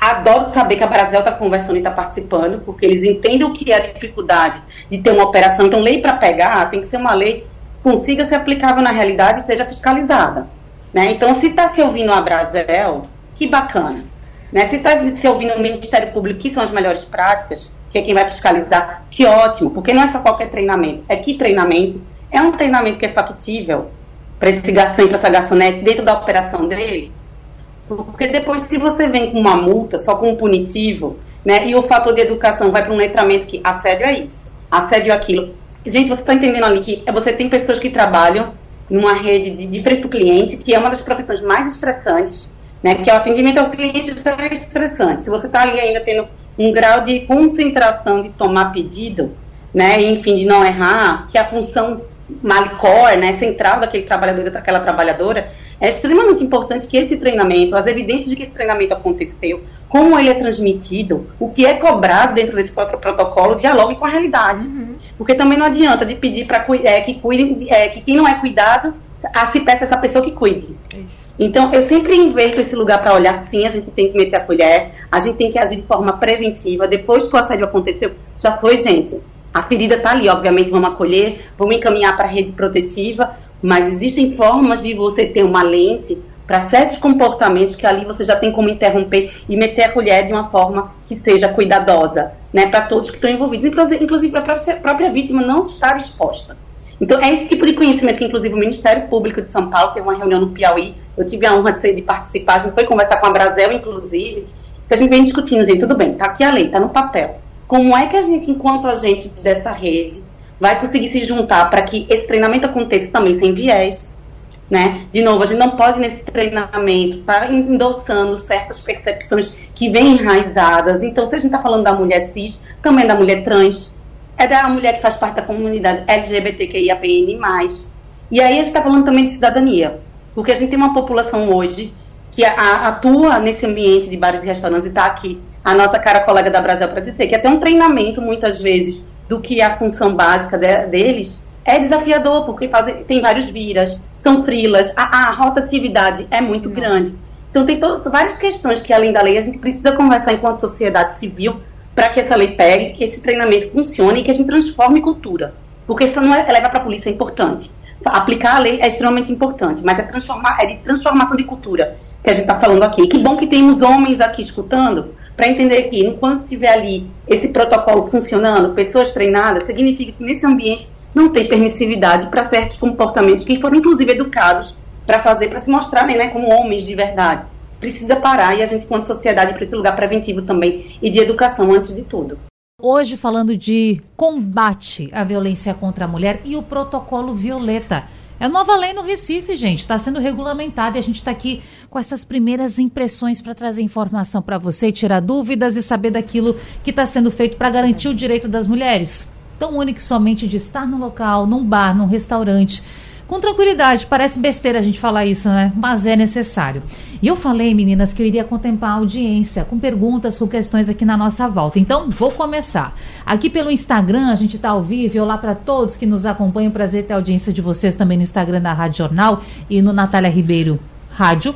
adoro saber que a Brasil está conversando e está participando, porque eles entendem o que é a dificuldade de ter uma operação. Então, lei para pegar tem que ser uma lei que consiga ser aplicável na realidade e seja fiscalizada. Né? Então, se está se ouvindo a Brasel, que bacana. Né? Se está se ouvindo o Ministério Público, que são as melhores práticas, que é quem vai fiscalizar, que ótimo, porque não é só qualquer treinamento, é que treinamento é um treinamento que é factível para esse garçom e para essa garçonete dentro da operação dele, porque depois, se você vem com uma multa, só com um punitivo, né, e o fator de educação vai para um letramento que assédio é isso, assédio é aquilo. Gente, você está entendendo ali que você tem pessoas que trabalham numa rede de, de frente cliente, que é uma das profissões mais estressantes, né, que é o atendimento ao cliente é estressante. Se você está ali ainda tendo um grau de concentração de tomar pedido, né, enfim, de não errar, que a função malicor, né, central daquele trabalhador, daquela trabalhadora, é extremamente importante que esse treinamento, as evidências de que esse treinamento aconteceu, como ele é transmitido, o que é cobrado dentro desse protocolo, dialogue com a realidade. Uhum. Porque também não adianta de pedir para é, que cuidem, é, que quem não é cuidado, a se peça essa pessoa que cuide. Isso. Então, eu sempre inverto esse lugar para olhar sim, a gente tem que meter a colher, a gente tem que agir de forma preventiva. Depois que o assédio aconteceu, já foi, gente. A ferida está ali, obviamente, vamos acolher, vamos encaminhar para a rede protetiva, mas existem formas de você ter uma lente para certos comportamentos que ali você já tem como interromper e meter a colher de uma forma que seja cuidadosa, né, para todos que estão envolvidos, inclusive para a própria vítima não estar exposta. Então, é esse tipo de conhecimento que, inclusive, o Ministério Público de São Paulo teve uma reunião no Piauí, eu tive a honra de, ser, de participar, a gente foi conversar com a Brasel, inclusive, que a gente vem discutindo, gente, tudo bem, tá aqui a lei, tá no papel, como é que a gente, enquanto agente dessa rede, vai conseguir se juntar para que esse treinamento aconteça também sem viés, né? De novo, a gente não pode nesse treinamento estar tá endossando certas percepções que vêm enraizadas. Então, se a gente está falando da mulher cis, também da mulher trans, é da mulher que faz parte da comunidade LGBTQIAPN+. E aí a gente está falando também de cidadania, porque a gente tem uma população hoje que atua nesse ambiente de bares e restaurantes e está aqui a nossa cara colega da Brasil para dizer que até um treinamento, muitas vezes, do que a função básica de, deles é desafiador, porque fazem, tem vários viras, são frilas, a, a rotatividade é muito Não. grande. Então, tem várias questões que, além da lei, a gente precisa conversar enquanto sociedade civil para que essa lei pegue, que esse treinamento funcione e que a gente transforme cultura. Porque isso não é levar para a polícia é importante. Aplicar a lei é extremamente importante, mas é, transformar, é de transformação de cultura que a gente está falando aqui. Que bom que temos homens aqui escutando, para entender que enquanto estiver ali esse protocolo funcionando, pessoas treinadas, significa que nesse ambiente não tem permissividade para certos comportamentos que foram inclusive educados para fazer, para se mostrarem né, como homens de verdade. Precisa parar e a gente, enquanto sociedade, para esse lugar preventivo também e de educação antes de tudo. Hoje falando de combate à violência contra a mulher e o protocolo Violeta. É nova lei no Recife, gente. Está sendo regulamentada e a gente está aqui com essas primeiras impressões para trazer informação para você, tirar dúvidas e saber daquilo que está sendo feito para garantir o direito das mulheres. Tão único somente de estar no local, num bar, num restaurante com tranquilidade. Parece besteira a gente falar isso, né? Mas é necessário. E eu falei, meninas, que eu iria contemplar a audiência com perguntas, com questões aqui na nossa volta. Então, vou começar. Aqui pelo Instagram, a gente está ao vivo. Olá para todos que nos acompanham. Prazer ter a audiência de vocês também no Instagram da Rádio Jornal e no Natália Ribeiro Rádio.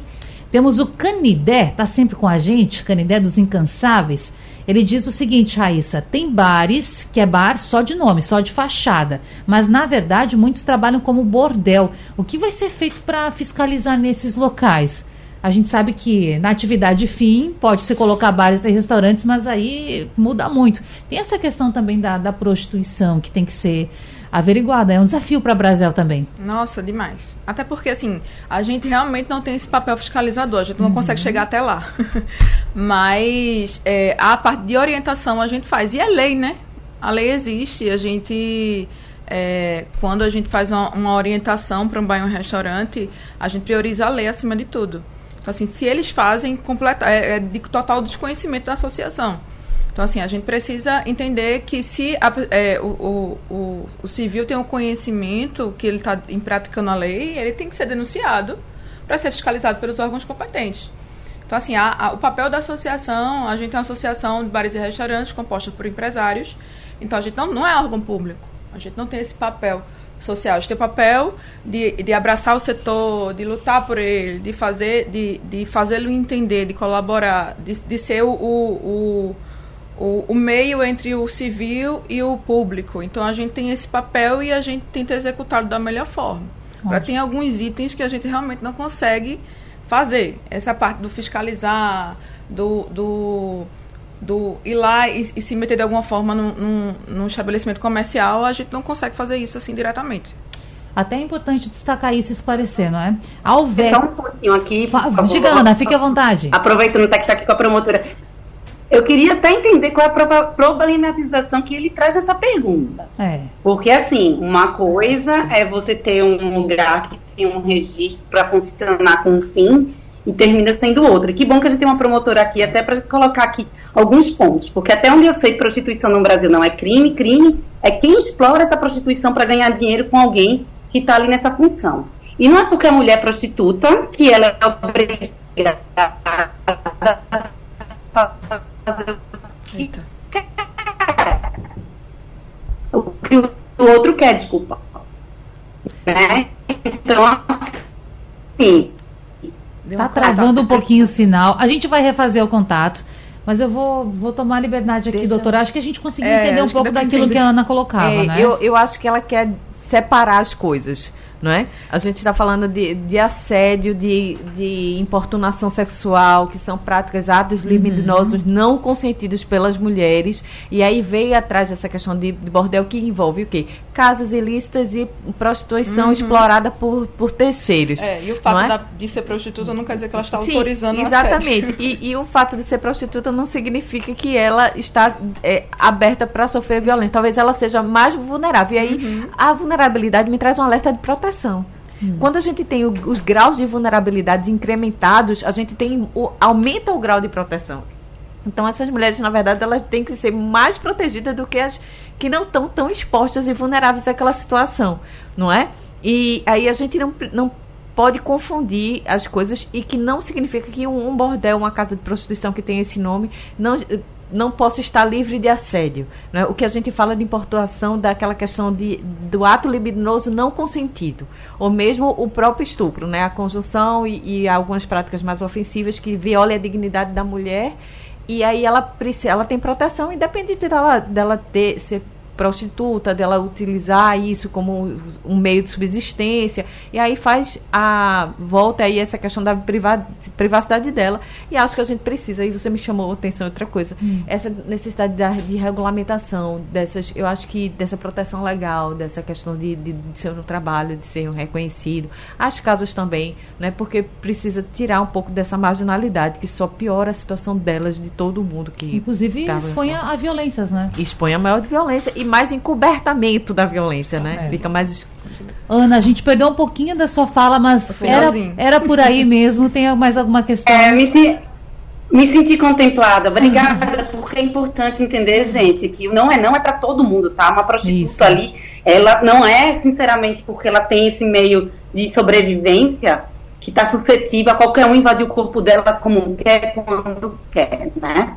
Temos o Canidé, tá sempre com a gente, Canidé dos Incansáveis. Ele diz o seguinte, Raíssa: tem bares que é bar só de nome, só de fachada, mas na verdade muitos trabalham como bordel. O que vai ser feito para fiscalizar nesses locais? A gente sabe que na atividade fim pode se colocar bares e restaurantes, mas aí muda muito. Tem essa questão também da, da prostituição que tem que ser averiguada. É um desafio para o Brasil também. Nossa, demais. Até porque, assim, a gente realmente não tem esse papel fiscalizador, a gente não uhum. consegue chegar até lá. Mas é, a parte de orientação a gente faz. E é lei, né? A lei existe. A gente. É, quando a gente faz uma, uma orientação para um banho um restaurante, a gente prioriza a lei acima de tudo. Então, assim, se eles fazem, completa, é, é de total desconhecimento da associação. Então, assim, a gente precisa entender que se a, é, o, o, o, civil tem um conhecimento que ele está praticando a lei, ele tem que ser denunciado para ser fiscalizado pelos órgãos competentes. Então, assim, a, a, o papel da associação, a gente tem uma associação de bares e restaurantes composta por empresários, então a gente não, não é órgão público, a gente não tem esse papel social, a gente tem o papel de, de abraçar o setor, de lutar por ele, de fazer de, de fazê-lo entender, de colaborar, de, de ser o, o o, o, meio entre o civil e o público. Então a gente tem esse papel e a gente tenta executá-lo da melhor forma. Para tem alguns itens que a gente realmente não consegue fazer. Essa parte do fiscalizar, do, do, do ir lá e, e, se meter de alguma forma num, num, num estabelecimento comercial, a gente não consegue fazer isso assim diretamente. Até é importante destacar isso e esclarecer, não é? Ao ver... Só um pouquinho aqui. Diga, Ana, fique à vontade. Aproveitando que está aqui com a promotora. Eu queria até entender qual é a problematização que ele traz essa pergunta. É. Porque, assim, uma coisa é você ter um lugar que tem um registro para funcionar com um fim e termina sendo outro. Que bom que a gente tem uma promotora aqui, até para colocar aqui alguns pontos. Porque até onde eu sei, prostituição no Brasil não é crime. Crime é quem explora essa prostituição para ganhar dinheiro com alguém que está ali nessa função. E não é porque a mulher é prostituta que ela é obrigada fazer o que quer. O que o outro quer, desculpa. Né? Então, assim. Tá travando um pouquinho o sinal. A gente vai refazer o contato. Mas eu vou, vou tomar liberdade aqui, Deixa... doutora. Acho que a gente conseguiu é, entender um pouco que daquilo que a Ana colocava, é, né? Eu, eu acho que ela quer separar as coisas. Não é? A gente está falando de, de assédio, de, de importunação sexual, que são práticas, atos libidinosos uhum. não consentidos pelas mulheres. E aí veio atrás dessa questão de, de bordel que envolve o quê? Casas ilícitas e prostituição uhum. explorada por, por terceiros. É, e o fato é? da, de ser prostituta não quer dizer que ela está Sim, autorizando Exatamente. E, e, o fato de ser prostituta não significa que ela está é, aberta para sofrer violência. Talvez ela seja mais vulnerável. E aí uhum. a vulnerabilidade me traz um alerta de proteção. Hum. Quando a gente tem o, os graus de vulnerabilidade incrementados, a gente tem o, aumenta o grau de proteção. Então essas mulheres, na verdade, elas têm que ser mais protegidas do que as que não estão tão expostas e vulneráveis àquela situação, não é? E aí a gente não, não pode confundir as coisas e que não significa que um, um bordel, uma casa de prostituição que tem esse nome, não não posso estar livre de assédio. Né? O que a gente fala de importuação daquela questão de, do ato libidinoso não consentido, ou mesmo o próprio estupro, né? a conjunção e, e algumas práticas mais ofensivas que violam a dignidade da mulher e aí ela, ela tem proteção independente dela, dela ter, ser prostituta, dela utilizar isso como um meio de subsistência, e aí faz a volta aí essa questão da privacidade dela, e acho que a gente precisa, e você me chamou a atenção outra coisa, hum. essa necessidade de regulamentação, dessas, eu acho que dessa proteção legal, dessa questão de, de, de ser no trabalho, de ser reconhecido, as casas também, né, porque precisa tirar um pouco dessa marginalidade, que só piora a situação delas, de todo mundo que... Inclusive expõe a violências, né? Expõe a maior violência, e mais encobertamento da violência, né? É. Fica mais. Ana, a gente perdeu um pouquinho da sua fala, mas era, era por aí mesmo. Tem mais alguma questão? É, me, se, me senti contemplada. Obrigada, porque é importante entender, gente, que não é não é para todo mundo, tá? Uma prostituta Isso. ali, ela não é, sinceramente, porque ela tem esse meio de sobrevivência que está suscetível a qualquer um invadir o corpo dela como quer, quando quer, né?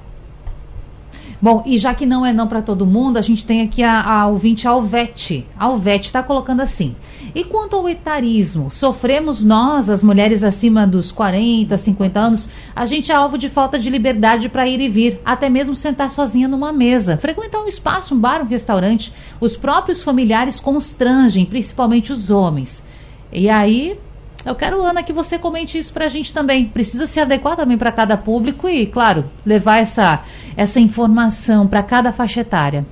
Bom, e já que não é não para todo mundo, a gente tem aqui a, a ouvinte Alvete. Alvete está colocando assim. E quanto ao etarismo, sofremos nós, as mulheres acima dos 40, 50 anos, a gente é alvo de falta de liberdade para ir e vir, até mesmo sentar sozinha numa mesa, frequentar um espaço, um bar, um restaurante. Os próprios familiares constrangem, principalmente os homens. E aí, eu quero, Ana, que você comente isso para a gente também. Precisa se adequar também para cada público e, claro, levar essa, essa informação para cada faixa etária.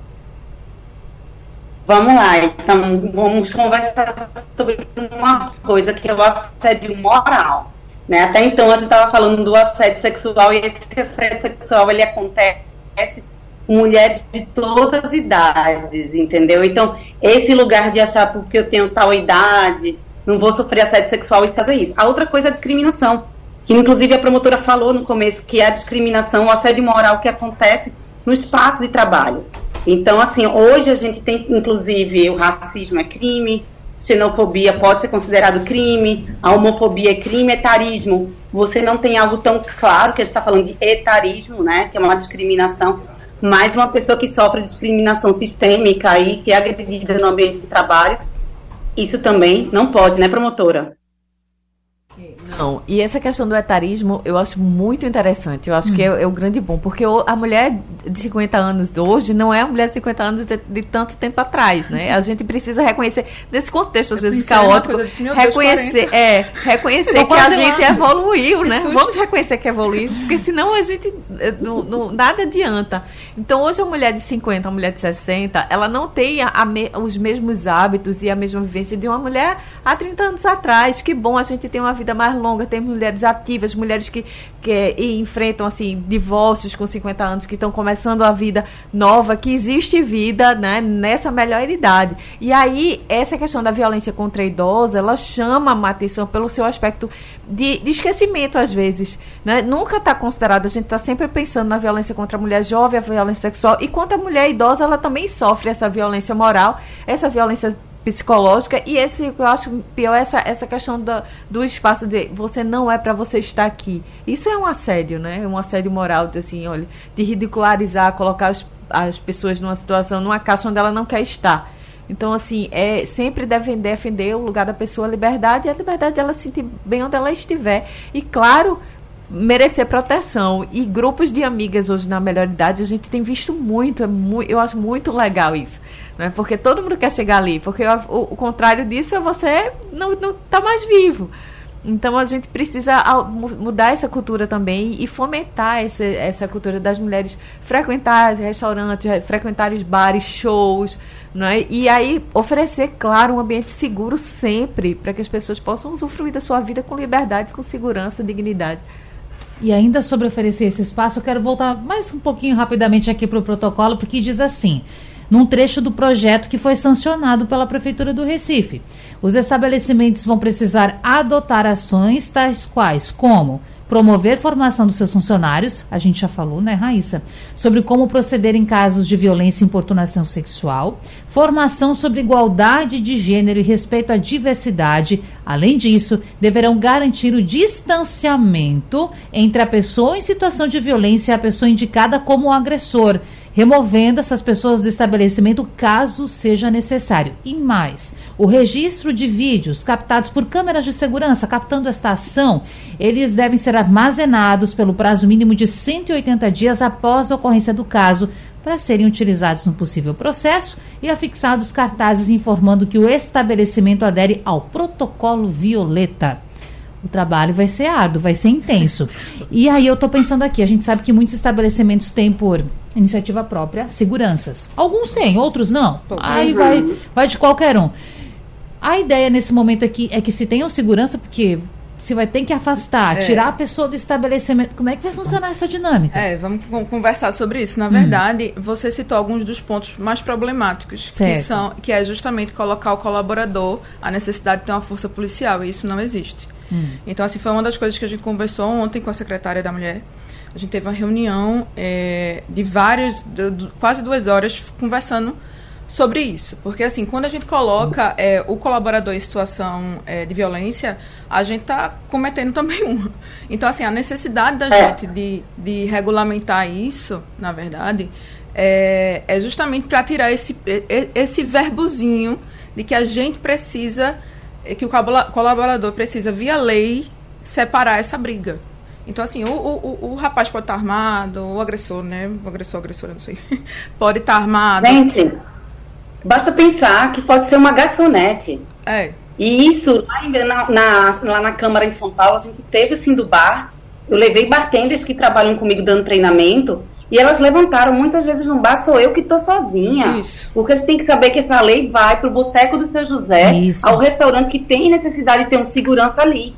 Vamos lá, então vamos conversar sobre uma coisa que é o assédio moral. Né? Até então a gente estava falando do assédio sexual e esse assédio sexual ele acontece com mulheres de todas as idades, entendeu? Então esse lugar de achar porque eu tenho tal idade, não vou sofrer assédio sexual e fazer isso. A outra coisa é a discriminação, que inclusive a promotora falou no começo, que é a discriminação, o assédio moral que acontece no espaço de trabalho. Então, assim, hoje a gente tem, inclusive, o racismo é crime, xenofobia pode ser considerado crime, a homofobia é crime, etarismo. Você não tem algo tão claro que a gente está falando de etarismo, né, que é uma discriminação, mas uma pessoa que sofre discriminação sistêmica aí, que é agredida no ambiente de trabalho, isso também não pode, né, promotora? Não, e essa questão do etarismo eu acho muito interessante. Eu acho que é, é, o grande bom, porque a mulher de 50 anos de hoje não é a mulher de 50 anos de, de tanto tempo atrás, né? A gente precisa reconhecer, nesse contexto às vezes caótico, reconhecer, é, reconhecer que a gente lá. evoluiu, né? Vamos reconhecer que evoluiu, porque senão a gente eh, não, não, nada adianta. Então hoje a mulher de 50, a mulher de 60, ela não tem a, a os mesmos hábitos e a mesma vivência de uma mulher há 30 anos atrás. Que bom a gente ter uma vida mais longa longa, tem mulheres ativas, mulheres que, que enfrentam assim divórcios com 50 anos, que estão começando a vida nova, que existe vida né, nessa melhor idade. E aí, essa questão da violência contra a idosa, ela chama a atenção pelo seu aspecto de, de esquecimento, às vezes. Né? Nunca está considerado, a gente está sempre pensando na violência contra a mulher jovem, a violência sexual, e quanto a mulher idosa, ela também sofre essa violência moral, essa violência psicológica. E esse eu acho pior essa essa questão do, do espaço de você não é para você estar aqui. Isso é um assédio né? Um assédio moral de assim olha de ridicularizar colocar as, as pessoas numa situação numa caixa onde ela não quer estar. Então assim é sempre devem defender o lugar da pessoa a liberdade e a liberdade dela se sentir bem onde ela estiver. E claro merecer proteção. E grupos de amigas hoje na melhor idade, a gente tem visto muito, é mu eu acho muito legal isso. Né? Porque todo mundo quer chegar ali. Porque o, o contrário disso é você não, tá mais vivo. Então a gente precisa mudar essa cultura também e fomentar essa, essa cultura das mulheres frequentar restaurantes, frequentar os bares, shows, não é? E aí oferecer, claro, um ambiente seguro sempre para que as pessoas possam usufruir da sua vida com liberdade, com segurança, dignidade. E ainda sobre oferecer esse espaço, eu quero voltar mais um pouquinho rapidamente aqui para o protocolo, porque diz assim: num trecho do projeto que foi sancionado pela Prefeitura do Recife. Os estabelecimentos vão precisar adotar ações tais quais como promover formação dos seus funcionários, a gente já falou, né, Raíssa, sobre como proceder em casos de violência e importunação sexual, formação sobre igualdade de gênero e respeito à diversidade. Além disso, deverão garantir o distanciamento entre a pessoa em situação de violência e a pessoa indicada como agressor removendo essas pessoas do estabelecimento caso seja necessário. E mais, o registro de vídeos captados por câmeras de segurança captando esta ação, eles devem ser armazenados pelo prazo mínimo de 180 dias após a ocorrência do caso para serem utilizados no possível processo e afixados cartazes informando que o estabelecimento adere ao protocolo Violeta o trabalho vai ser árduo, vai ser intenso. E aí eu estou pensando aqui, a gente sabe que muitos estabelecimentos têm por iniciativa própria seguranças. Alguns têm, outros não. Aí vai, vai de qualquer um. A ideia nesse momento aqui é que se tenham segurança, porque se vai ter que afastar, é. tirar a pessoa do estabelecimento. Como é que vai funcionar essa dinâmica? É, vamos conversar sobre isso. Na verdade, hum. você citou alguns dos pontos mais problemáticos, certo. que são que é justamente colocar o colaborador a necessidade de ter uma força policial, e isso não existe. Hum. Então, assim, foi uma das coisas que a gente conversou ontem com a secretária da Mulher. A gente teve uma reunião é, de várias, de, de, quase duas horas, conversando sobre isso. Porque, assim, quando a gente coloca é, o colaborador em situação é, de violência, a gente está cometendo também uma. Então, assim, a necessidade da é. gente de, de regulamentar isso, na verdade, é, é justamente para tirar esse, esse verbozinho de que a gente precisa é que o colaborador precisa, via lei, separar essa briga. Então, assim, o, o, o, rapaz pode estar armado, o agressor, né? O agressor, agressor, eu não sei. pode estar armado. Gente, basta pensar que pode ser uma garçonete. É. E isso, lá, na, na, lá na Câmara em São Paulo, a gente teve o Sim do Bar. Eu levei bartenders que trabalham comigo dando treinamento. E elas levantaram, muitas vezes no bar sou eu que estou sozinha. Isso. Porque a gente tem que saber que essa lei vai para o boteco do seu José, isso. ao restaurante que tem necessidade de ter um segurança ali.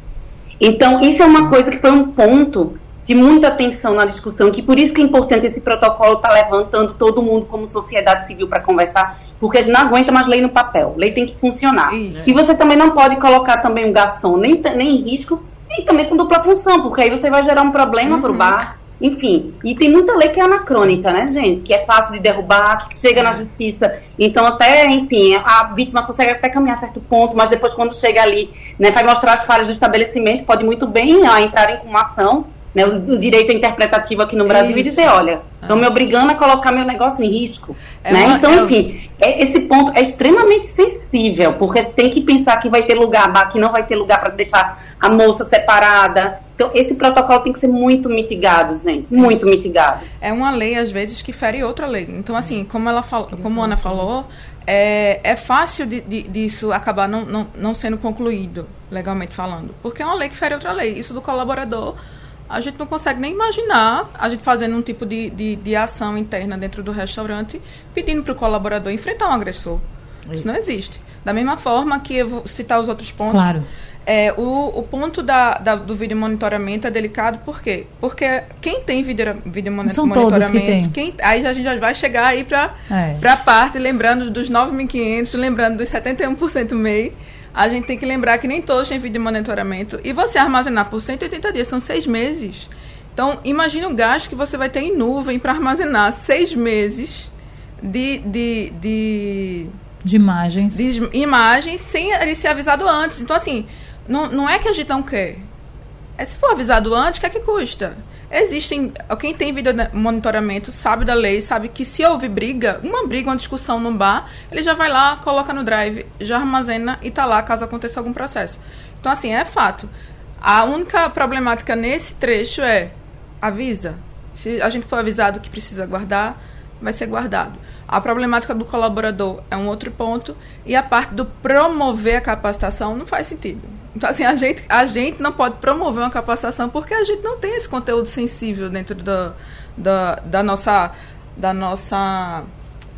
Então, isso é uma coisa que foi um ponto de muita atenção na discussão, que por isso que é importante esse protocolo estar tá levantando todo mundo como sociedade civil para conversar, porque a gente não aguenta mais lei no papel. Lei tem que funcionar. Isso. E você também não pode colocar também um garçom nem, nem em risco, nem também com dupla função, porque aí você vai gerar um problema uhum. para o bar enfim, e tem muita lei que é anacrônica, né, gente? Que é fácil de derrubar, que chega na justiça. Então, até, enfim, a vítima consegue até caminhar a certo ponto, mas depois, quando chega ali, né, vai mostrar as falhas do estabelecimento, pode muito bem ah, entrar em uma ação né, o, o, direito interpretativo aqui no Brasil Isso. e dizer, olha, estão ah. me obrigando a colocar meu negócio em risco. É né? Uma, então, é... enfim, é, esse ponto é extremamente sensível, porque tem que pensar que vai ter lugar, que não vai ter lugar para deixar a moça separada. Então, esse protocolo tem que ser muito mitigado, gente. Muito Isso. mitigado. É uma lei, às vezes, que fere outra lei. Então, assim, como ela falou, como a Ana falou, é, é fácil de, de, disso acabar não, não, não sendo concluído, legalmente falando. Porque é uma lei que fere outra lei. Isso do colaborador a gente não consegue nem imaginar a gente fazendo um tipo de, de, de ação interna dentro do restaurante pedindo para o colaborador enfrentar um agressor. Isso não existe. Da mesma forma que eu vou citar os outros pontos. Claro. É, o, o ponto da, da, do vídeo monitoramento é delicado, por quê? Porque quem tem vídeo, vídeo São monitoramento, que quem, aí a gente já vai chegar aí para é. a parte, lembrando dos 9.500, lembrando dos 71% MEI, a gente tem que lembrar que nem todos têm vídeo de monitoramento. E você armazenar por 180 dias, são seis meses. Então, imagine o gasto que você vai ter em nuvem para armazenar seis meses de, de, de, de imagens. De imagens sem ele ser avisado antes. Então, assim, não, não é que a gente não quer. É se for avisado antes, o que é que custa? Existem. Quem tem vídeo monitoramento sabe da lei, sabe que se houve briga, uma briga, uma discussão num bar, ele já vai lá, coloca no drive, já armazena e tá lá caso aconteça algum processo. Então, assim, é fato. A única problemática nesse trecho é avisa. Se a gente for avisado que precisa guardar, vai ser guardado. A problemática do colaborador é um outro ponto. E a parte do promover a capacitação não faz sentido. Então, assim, a gente, a gente não pode promover uma capacitação porque a gente não tem esse conteúdo sensível dentro da, da, da nossa. Da nossa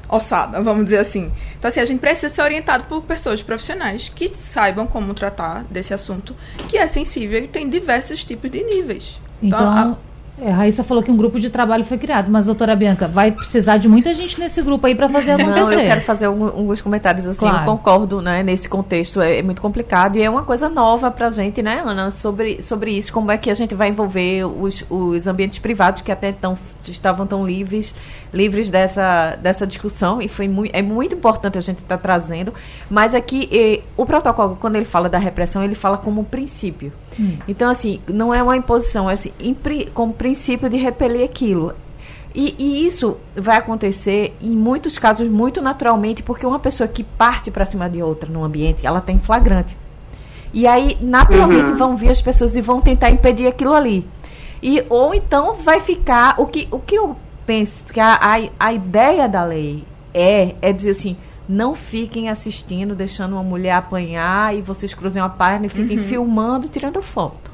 ossada, vamos dizer assim. Então, assim, a gente precisa ser orientado por pessoas profissionais que saibam como tratar desse assunto, que é sensível e tem diversos tipos de níveis. Então, então é, a Raíssa falou que um grupo de trabalho foi criado, mas, doutora Bianca, vai precisar de muita gente nesse grupo aí para fazer acontecer. Não, eu quero fazer alguns comentários assim, claro. eu concordo, né, nesse contexto, é, é, muito complicado e é uma coisa nova pra gente, né, Ana, sobre, sobre isso, como é que a gente vai envolver os, os ambientes privados que até então estavam tão livres, livres dessa, dessa discussão e foi muito, é muito importante a gente estar tá trazendo, mas aqui e, o protocolo, quando ele fala da repressão, ele fala como princípio. Hum. Então, assim, não é uma imposição, é assim, como princípio princípio de repelir aquilo. E, e, isso vai acontecer em muitos casos muito naturalmente, porque uma pessoa que parte para cima de outra no ambiente, ela tem flagrante. E aí, naturalmente, uhum. vão vir as pessoas e vão tentar impedir aquilo ali. E, ou então vai ficar. O que, o que eu penso, que a, a, a ideia da lei é, é dizer assim: não fiquem assistindo, deixando uma mulher apanhar e vocês cruzem uma página e fiquem uhum. filmando, tirando foto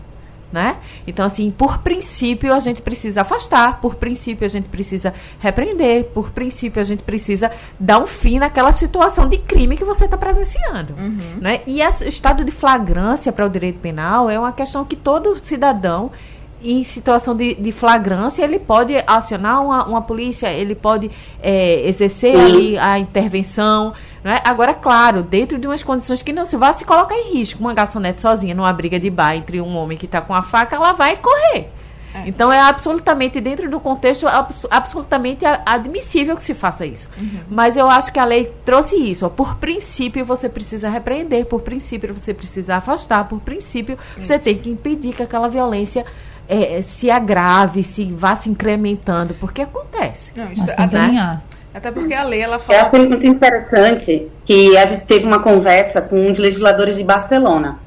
né? Então, assim, por princípio a gente precisa afastar, por princípio a gente precisa repreender, por princípio a gente precisa dar um fim naquela situação de crime que você está presenciando, uhum. né? E o estado de flagrância para o direito penal é uma questão que todo cidadão em situação de, de, flagrância, ele pode acionar uma, uma polícia, ele pode é, exercer ali a intervenção. Né? Agora, claro, dentro de umas condições que não se vá se colocar em risco. Uma garçonete sozinha numa briga de bar entre um homem que está com a faca, ela vai correr. É. Então é absolutamente, dentro do contexto, absolutamente admissível que se faça isso. Uhum. Mas eu acho que a lei trouxe isso. Ó, por princípio, você precisa repreender, por princípio, você precisa afastar, por princípio, isso. você tem que impedir que aquela violência é, se agrave, se vá se incrementando, porque acontece. Não, isso até, né? até porque a lei ela fala. É uma coisa muito interessante que a gente teve uma conversa com um dos legisladores de Barcelona.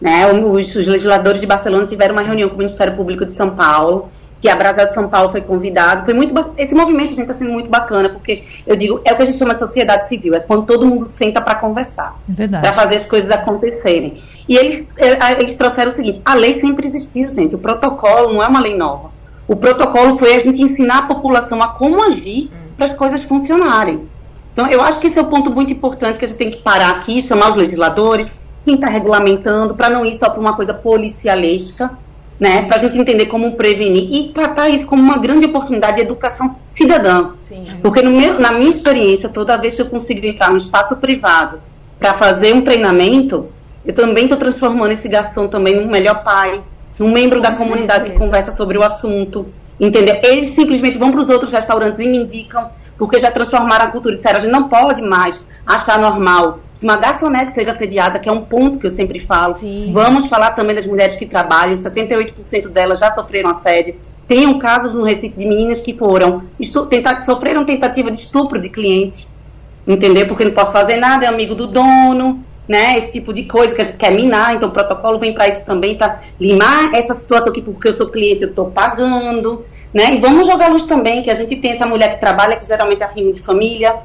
Né? Os, os legisladores de Barcelona tiveram uma reunião com o Ministério Público de São Paulo que a Brasel de São Paulo foi convidado. Foi muito esse movimento, gente, está sendo muito bacana, porque eu digo, é o que a gente chama de sociedade civil, é quando todo mundo senta para conversar, é para fazer as coisas acontecerem. E eles, é, eles trouxeram o seguinte: a lei sempre existiu, gente. O protocolo não é uma lei nova. O protocolo foi a gente ensinar a população a como agir para as coisas funcionarem. Então, eu acho que esse é o um ponto muito importante que a gente tem que parar aqui, chamar os legisladores, quem está regulamentando, para não ir só para uma coisa policialesca né? Para a gente entender como prevenir e tratar isso como uma grande oportunidade de educação cidadã. Sim. Porque no meu, na minha experiência, toda vez que eu consigo entrar no espaço privado para fazer um treinamento, eu também estou transformando esse garçom também num melhor pai, num membro Com da comunidade certeza. que conversa sobre o assunto, entendeu? Eles simplesmente vão para os outros restaurantes e me indicam, porque já transformaram a cultura. Disseram, a gente não pode mais achar normal que uma garçonete seja assediada, que é um ponto que eu sempre falo. Sim. Vamos falar também das mulheres que trabalham, 78% delas já sofreram assédio. Tem um caso no Recife de meninas que foram, tenta, sofreram tentativa de estupro de cliente, entendeu? Porque não posso fazer nada, é amigo do dono, né? Esse tipo de coisa que a gente quer minar, então o protocolo vem para isso também, para limar essa situação que porque eu sou cliente eu estou pagando, né? E vamos jogar luz também, que a gente tem essa mulher que trabalha, que geralmente é rima de família,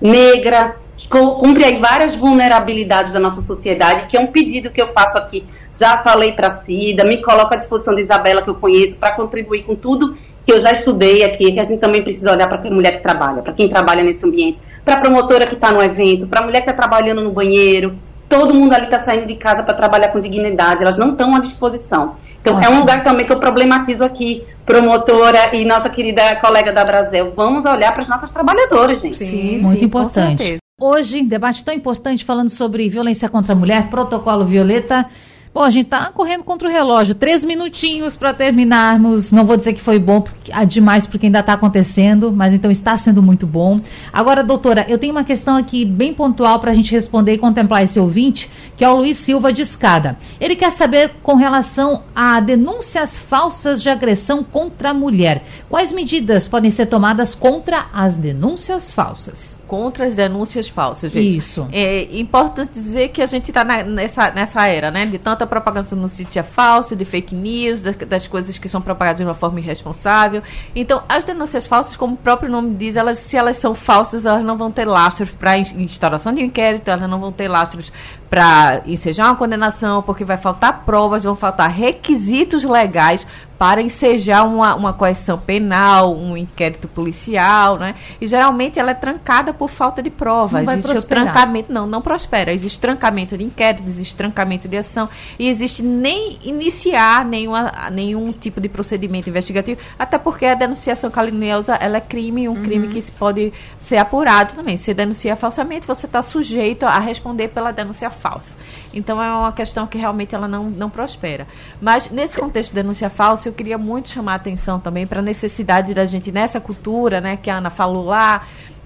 negra, cumpre aí várias vulnerabilidades da nossa sociedade, que é um pedido que eu faço aqui. Já falei para a Cida, me coloco à disposição de Isabela, que eu conheço, para contribuir com tudo que eu já estudei aqui, que a gente também precisa olhar para a mulher que trabalha, para quem trabalha nesse ambiente, para a promotora que está no evento, para a mulher que está trabalhando no banheiro. Todo mundo ali está saindo de casa para trabalhar com dignidade, elas não estão à disposição. Então, é um lugar também que eu problematizo aqui, promotora e nossa querida colega da Brasil. Vamos olhar para as nossas trabalhadoras, gente. Sim, sim muito importante. Hoje, debate tão importante falando sobre violência contra a mulher, protocolo Violeta. Bom, a gente tá correndo contra o relógio. Três minutinhos para terminarmos. Não vou dizer que foi bom porque, ah, demais porque ainda está acontecendo, mas então está sendo muito bom. Agora, doutora, eu tenho uma questão aqui bem pontual para a gente responder e contemplar esse ouvinte, que é o Luiz Silva de Escada. Ele quer saber com relação a denúncias falsas de agressão contra a mulher. Quais medidas podem ser tomadas contra as denúncias falsas? Contra as denúncias falsas. Veja. Isso. É importante dizer que a gente está nessa, nessa era, né? De tanta propaganda no sítio é falsa, de fake news, das, das, coisas que são propagadas de uma forma irresponsável. Então, as denúncias falsas, como o próprio nome diz, elas, se elas são falsas, elas não vão ter lastros para instauração de inquérito, elas não vão ter lastros para ensejar uma condenação, porque vai faltar provas, vão faltar requisitos legais para ensejar uma, uma coerção penal, um inquérito policial, né? E geralmente ela é trancada por falta de prova. Não existe o trancamento, não, não prospera. Existe trancamento de inquérito, existe trancamento de ação e existe nem iniciar nenhuma, nenhum tipo de procedimento investigativo, até porque a denunciação caluniosa ela é crime, um uhum. crime que se pode ser apurado também. Se denuncia falsamente, você está sujeito a responder pela denúncia falsa. Então é uma questão que realmente ela não, não prospera. Mas nesse contexto de denúncia falsa, eu queria muito chamar a atenção também para a necessidade da gente, nessa cultura, né, que a Ana falou lá,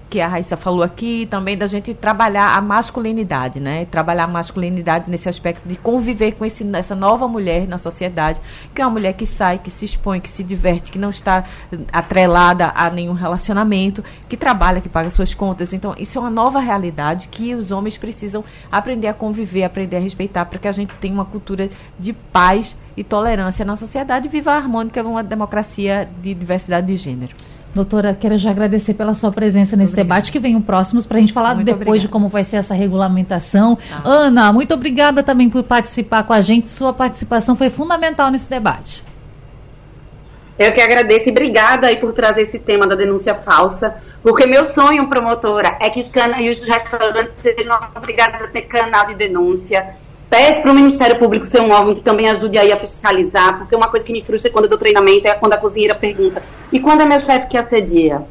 que a Raíssa falou aqui, também da gente trabalhar a masculinidade, né? Trabalhar a masculinidade nesse aspecto de conviver com esse, essa nova mulher na sociedade, que é uma mulher que sai, que se expõe, que se diverte, que não está atrelada a nenhum relacionamento, que trabalha, que paga suas contas. Então, isso é uma nova realidade que os homens precisam aprender a conviver, aprender a respeitar, para que a gente tenha uma cultura de paz e tolerância na sociedade, viva a harmônica uma democracia de diversidade de gênero. Doutora, quero já agradecer pela sua presença nesse obrigada. debate, que venham próximos para a gente falar muito depois obrigada. de como vai ser essa regulamentação. Ah. Ana, muito obrigada também por participar com a gente. Sua participação foi fundamental nesse debate. Eu que agradeço e obrigada aí por trazer esse tema da denúncia falsa, porque meu sonho, promotora, é que os, cana os restaurantes sejam obrigados a ter canal de denúncia, Peço para o Ministério Público ser um órgão que também ajude aí a fiscalizar, porque uma coisa que me frustra quando eu dou treinamento é quando a cozinheira pergunta: e quando é meu chefe que assedia?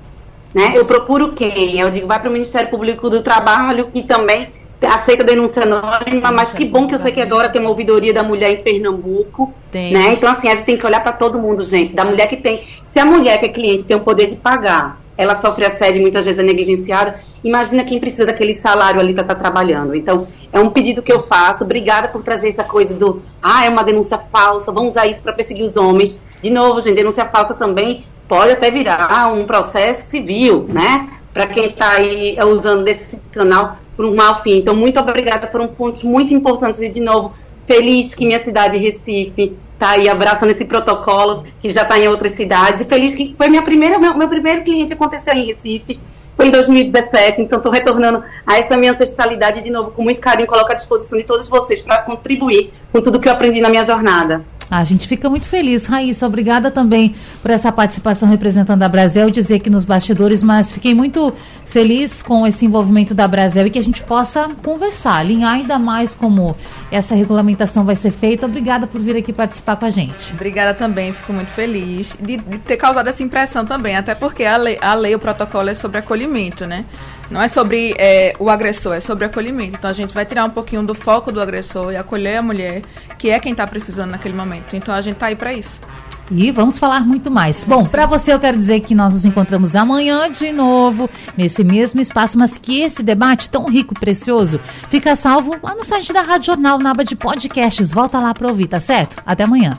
Né? Eu procuro quem? Eu digo: vai para o Ministério Público do Trabalho, que também aceita denúncia anônima, mas que bom que eu sei que agora tem uma ouvidoria da mulher em Pernambuco. Tem. Né? Então, assim, a gente tem que olhar para todo mundo, gente. Da mulher que tem. Se a mulher que é cliente tem o poder de pagar, ela sofre assédio e muitas vezes é negligenciada imagina quem precisa daquele salário ali para estar tá trabalhando. Então, é um pedido que eu faço. Obrigada por trazer essa coisa do, ah, é uma denúncia falsa, vamos usar isso para perseguir os homens. De novo, gente, denúncia falsa também pode até virar um processo civil, né? Para quem está aí usando desse canal por um mau fim. Então, muito obrigada, foram pontos muito importantes e, de novo, feliz que minha cidade, Recife, está aí abraçando esse protocolo que já está em outras cidades. E feliz que foi minha primeira, meu, meu primeiro cliente aconteceu em Recife foi em 2017, então estou retornando a essa minha ancestralidade de novo com muito carinho, coloco à disposição de todos vocês para contribuir com tudo que eu aprendi na minha jornada. A gente fica muito feliz. Raíssa, obrigada também por essa participação representando a Brasil, dizer que nos bastidores, mas fiquei muito feliz com esse envolvimento da Brasil e que a gente possa conversar, alinhar ainda mais como essa regulamentação vai ser feita. Obrigada por vir aqui participar com a gente. Obrigada também, fico muito feliz de, de ter causado essa impressão também, até porque a lei, a lei, o protocolo é sobre acolhimento, né? Não é sobre é, o agressor, é sobre acolhimento. Então a gente vai tirar um pouquinho do foco do agressor e acolher a mulher, que é quem está precisando naquele momento. Então a gente está aí para isso. E vamos falar muito mais. Bom, para você eu quero dizer que nós nos encontramos amanhã de novo, nesse mesmo espaço, mas que esse debate tão rico e precioso fica salvo lá no site da Rádio Jornal, na aba de podcasts. Volta lá para ouvir, tá certo? Até amanhã.